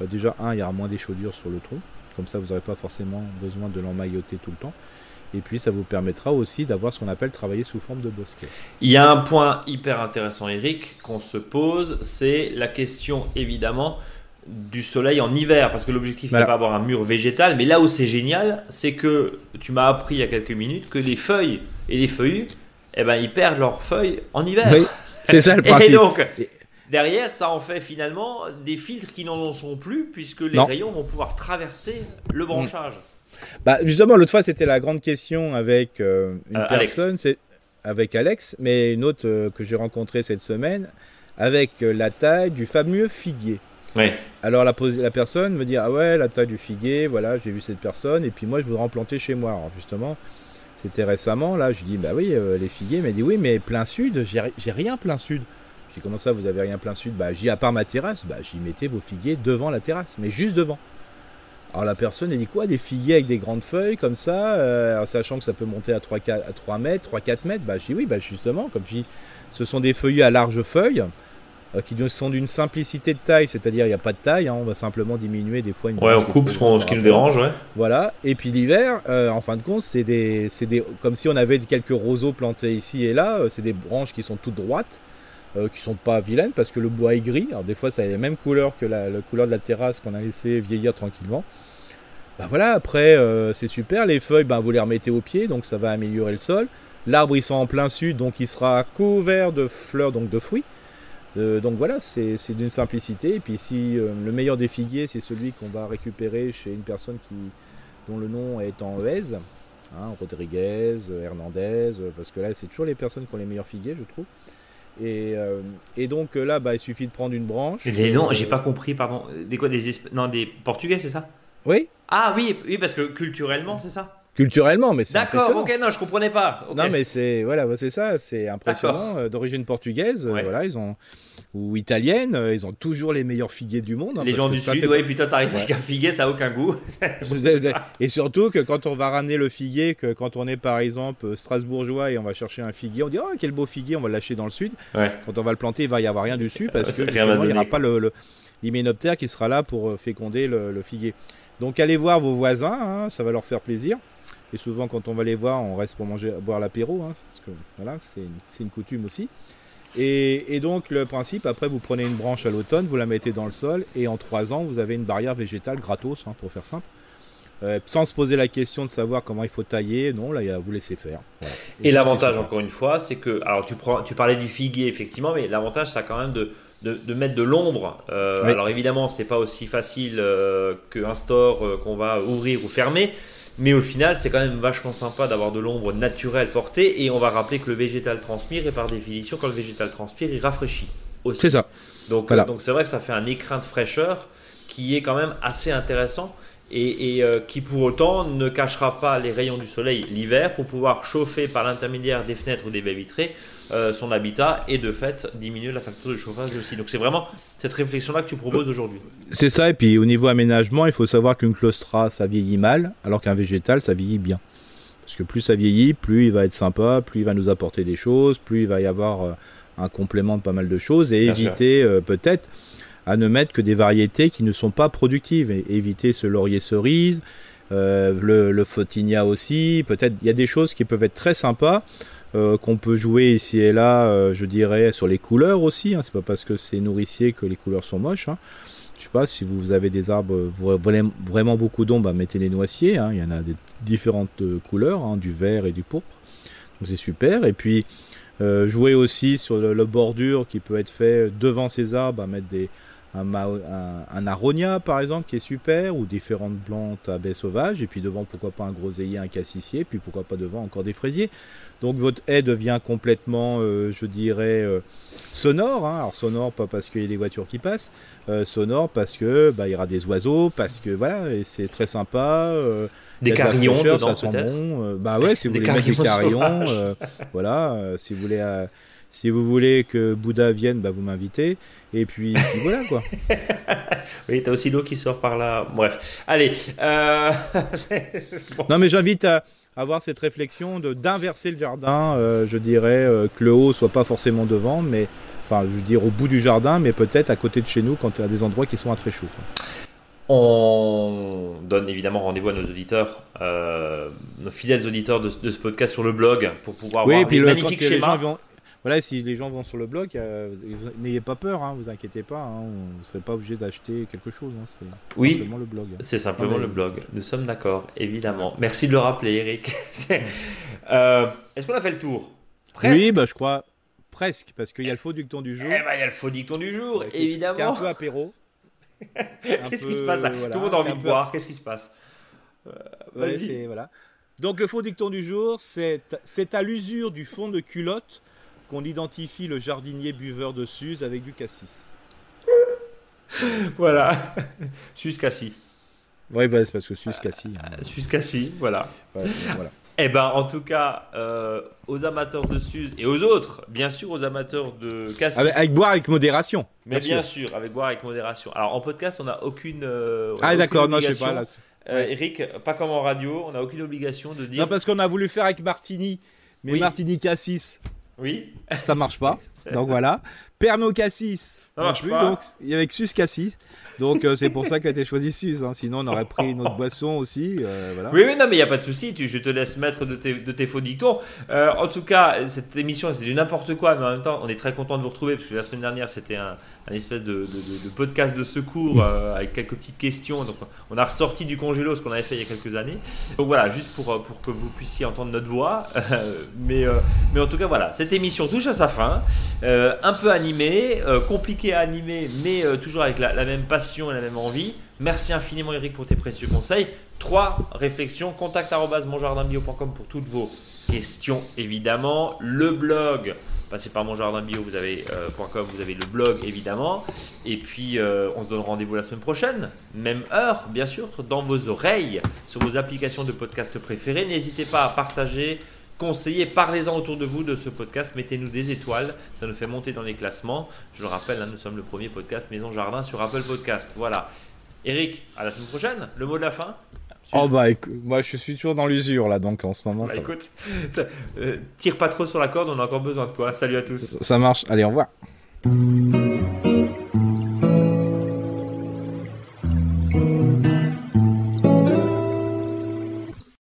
B: déjà, un, il y aura moins d'échaudure sur le tronc, comme ça vous n'aurez pas forcément besoin de l'emmailloter tout le temps. Et puis ça vous permettra aussi d'avoir ce qu'on appelle travailler sous forme de bosquet.
A: Il y a un point hyper intéressant, Eric, qu'on se pose, c'est la question évidemment du soleil en hiver, parce que l'objectif n'est pas avoir un mur végétal, mais là où c'est génial, c'est que tu m'as appris il y a quelques minutes que les feuilles et les feuillus, eh ben, ils perdent leurs feuilles en hiver. Oui,
B: c'est ça le principe.
A: et donc, derrière, ça en fait finalement des filtres qui n'en sont plus, puisque les rayons vont pouvoir traverser le branchage.
B: Bah, justement, l'autre fois, c'était la grande question avec euh, une euh, personne, c'est avec Alex, mais une autre euh, que j'ai rencontrée cette semaine, avec la taille du fameux figuier. Alors la, personne me dit ah ouais la taille du figuier voilà j'ai vu cette personne et puis moi je voudrais en planter chez moi. Alors justement c'était récemment là je dis bah oui les figuiers m'a dit oui mais plein sud j'ai rien plein sud. J'ai comment ça vous avez rien plein sud? Bah j'y à part ma terrasse bah j'y mettais vos figuiers devant la terrasse mais juste devant. Alors la personne, elle dit quoi Des figuiers avec des grandes feuilles comme ça, euh, sachant que ça peut monter à 3, 4, à 3 mètres, 3-4 mètres? Bah, je dis oui, bah, justement, comme je dis, ce sont des feuillus à larges feuilles. euh, qui sont d'une simplicité de taille, c'est-à-dire il n'y a pas de taille, hein, on va simplement diminuer des fois une
A: Ouais, on coupe ce, qui nous dérange, ouais.
B: Voilà, et puis l'hiver, euh, en fin de compte, c'est des, des, comme si on avait quelques roseaux plantés ici et là, c'est des branches qui sont toutes droites. Euh, qui sont pas vilaines parce que le bois est gris. Alors des fois ça a les mêmes couleurs que la, couleur de la terrasse qu'on a laissé vieillir tranquillement. Bah voilà, après euh, c'est super. Les feuilles, ben, vous les remettez au pied, donc ça va améliorer le sol. L'arbre il sera en plein sud, donc il sera couvert de fleurs, donc de fruits. Euh, donc voilà, c'est d'une simplicité. Et puis si le meilleur des figuiers, c'est celui qu'on va récupérer chez une personne qui, dont le nom est en ES, hein, Rodriguez, Hernandez, parce que là c'est toujours les personnes qui ont les meilleurs figuiers, je trouve. Et, euh, et, donc là, bah, il suffit de prendre une branche.
A: Les noms, j'ai pas compris, pardon. Des quoi des Non, des Portugais, c'est ça?
B: Oui.
A: Ah oui, oui, parce que culturellement, c'est ça?
B: Culturellement, mais c'est
A: D'accord, ok, non, je comprenais pas.
B: Non, mais c'est voilà, c'est ça, c'est impressionnant. Euh, d'origine portugaise, euh, voilà, ils ont ou italienne, euh, ils ont toujours les meilleurs figuiers du monde.
A: Hein, les gens du sud, ouais, puis toi t'arrives avec un figuier, ça a aucun goût.
B: et surtout que quand on va ramener le figuier, que quand on est par exemple strasbourgeois et on va chercher un figuier, on dit oh quel beau figuier, on va le lâcher dans le sud. Quand on va le planter, il va y avoir rien dessus parce que il n'y aura pas le, l'hyménoptère qui sera là pour féconder le, figuier. Donc allez voir vos voisins, hein, ça va leur faire plaisir. Et souvent, quand on va les voir, on reste pour manger, boire l'apéro, hein, parce que voilà, c'est une, coutume aussi. Et, donc, le principe, après, vous prenez une branche à l'automne, vous la mettez dans le sol, et en trois ans, vous avez une barrière végétale gratos, hein, pour faire simple. Euh, sans se poser la question de savoir comment il faut tailler, non, là, vous laissez faire.
A: Et, l'avantage, encore une fois, c'est que, alors tu, prends, tu parlais du figuier, effectivement, mais l'avantage, c'est quand même de, de, mettre de l'ombre. Euh, alors évidemment, c'est pas aussi facile euh, qu'un store qu'on va ouvrir ou fermer, mais au final, c'est quand même vachement sympa d'avoir de l'ombre naturelle portée. Et on va rappeler que le végétal transpire. Et par définition, quand le végétal transpire, il rafraîchit aussi.
B: C'est ça.
A: Donc euh, donc c'est vrai que ça fait un écrin de fraîcheur qui est quand même assez intéressant. Et, euh, qui pour autant ne cachera pas les rayons du soleil l'hiver pour pouvoir chauffer par l'intermédiaire des fenêtres ou des baies vitrées euh, son habitat et de fait diminuer la facture de chauffage aussi. Donc c'est vraiment cette réflexion-là que tu proposes aujourd'hui.
B: C'est ça, et puis au niveau aménagement, il faut savoir qu'une claustra, ça vieillit mal, alors qu'un végétal, ça vieillit bien. Parce que plus ça vieillit, plus il va être sympa, plus il va nous apporter des choses, plus il va y avoir euh, un complément de pas mal de choses, et éviter euh, peut-être à ne mettre que des variétés qui ne sont pas productives, et éviter ce laurier cerise, le, le Fotinia aussi, peut-être il y a des choses qui peuvent être très sympas, euh, qu'on peut jouer ici et là, euh, je dirais, sur les couleurs aussi. Hein. C'est pas parce que c'est nourricier que les couleurs sont moches. Hein. Je sais pas si vous avez des arbres vraiment beaucoup d'ombre, bah, mettez les noisiers. Hein. Il y en a des différentes euh, couleurs, du vert et du pourpre. Donc c'est super. Et puis jouer aussi sur le, bordure qui peut être fait devant ces arbres, mettre des, un, un, aronia par exemple qui est super ou différentes plantes à baie sauvage et puis devant pourquoi pas un groseillier, un cassissier puis pourquoi pas devant encore des fraisiers donc votre haie devient complètement, euh, je dirais, euh, sonore. Hein. Alors sonore pas parce qu'il y a des voitures qui passent, euh, sonore parce que bah, il y aura des oiseaux, parce que voilà, et c'est très sympa.
A: des carillons, dedans,
B: ça sent bon. bah ouais, si vous voulez mettre des carillons, voilà, si vous voulez. Si vous voulez que Bouddha vienne, bah vous m'invitez. Et puis, voilà quoi.
A: oui, t'as aussi l'eau qui sort par là. Bref, allez.
B: Non, mais j'invite à, avoir cette réflexion de d'inverser le jardin, euh, je dirais euh, que le haut soit pas forcément devant, mais enfin, je veux dire au bout du jardin, mais peut-être à côté de chez nous quand il y a des endroits qui sont à très chaud.
A: On donne évidemment rendez-vous à nos auditeurs, euh, nos fidèles auditeurs de, ce podcast sur le blog pour pouvoir
B: oui,
A: voir
B: puis
A: les magnifiques schémas.
B: Voilà, si les gens vont sur le blog, euh, n'ayez pas peur, hein, vous inquiétez pas, hein, vous ne serez pas obligé d'acheter quelque chose. Hein, c'est
A: oui,
B: simplement le blog.
A: C'est simplement le blog. Nous sommes d'accord, évidemment. Merci de le rappeler, Eric. Euh, est-ce qu'on a fait le tour?
B: Presque. Oui, bah, je crois presque, parce qu'il y a le faux dicton du jour.
A: Eh ben, il y a le faux dicton du jour, évidemment.
B: un peu apéro.
A: Qu'est-ce qui se passe là? Tout le monde a envie de boire. Qu'est-ce qui se passe?
B: Euh, Vas-y. voilà. Donc le faux dicton du jour, c'est à l'usure du fond de culotte qu'on identifie le jardinier buveur de Suse avec du cassis.
A: voilà. Suze cassis.
B: Oui, bah, c'est parce que Suze cassis.
A: Hein. Euh, Suze cassis, voilà. voilà. Eh ben, en tout cas, euh, aux amateurs de Suze et aux autres, bien sûr, aux amateurs de cassis.
B: Avec, boire avec modération.
A: Mais bien, sûr. avec boire avec modération. Alors, en podcast, on n'a aucune.
B: Euh, ah, d'accord, non, je sais pas. Là.
A: Eric, pas comme en radio, on n'a aucune obligation de dire.
B: Non, parce qu'on a voulu faire avec Martini, mais Martini Cassis.
A: Oui.
B: Ça marche pas. donc voilà. Pernod Cassis. Ça marche plus. Donc, avec Sus Cassis. Donc euh, c'est pour ça qu'a été choisi Suze. Hein. Sinon on aurait pris une autre boisson aussi. Euh, voilà.
A: Oui, oui, non, mais il n'y a pas de souci. Je te laisse mettre de tes, de tes faux dictons. Euh, en tout cas, cette émission, c'est du n'importe quoi, mais en même temps, on est très content de vous retrouver parce que la semaine dernière, c'était un, espèce de, podcast de secours avec quelques petites questions. Donc on a ressorti du congélo ce qu'on avait fait il y a quelques années. Donc voilà, juste pour, pour que vous puissiez entendre notre voix. mais, mais en tout cas, voilà, cette émission touche à sa fin. un peu animée, compliquée à animer, mais toujours avec la même passion et la même envie. Merci infiniment Eric pour tes précieux conseils. Trois réflexions, contact monjardinbio.com pour toutes vos questions évidemment. Le blog, passez par monjardinbio, vous avez euh, vous avez le blog évidemment. Et puis euh, on se donne rendez-vous la semaine prochaine, même heure bien sûr, dans vos oreilles, sur vos applications de podcast préférées. N'hésitez pas à partager conseillez, parlez-en autour de vous de ce podcast, mettez-nous des étoiles, ça nous fait monter dans les classements. Je le rappelle, hein, nous sommes le premier podcast Maison Jardin sur Apple Podcast. Voilà. Eric, à la semaine prochaine. Le mot de la fin
B: Oh bah moi je suis toujours dans l'usure là donc en ce moment.
A: Bah, écoute, euh, tire pas trop sur la corde, on a encore besoin de toi. Salut à tous.
B: Ça marche, allez au revoir.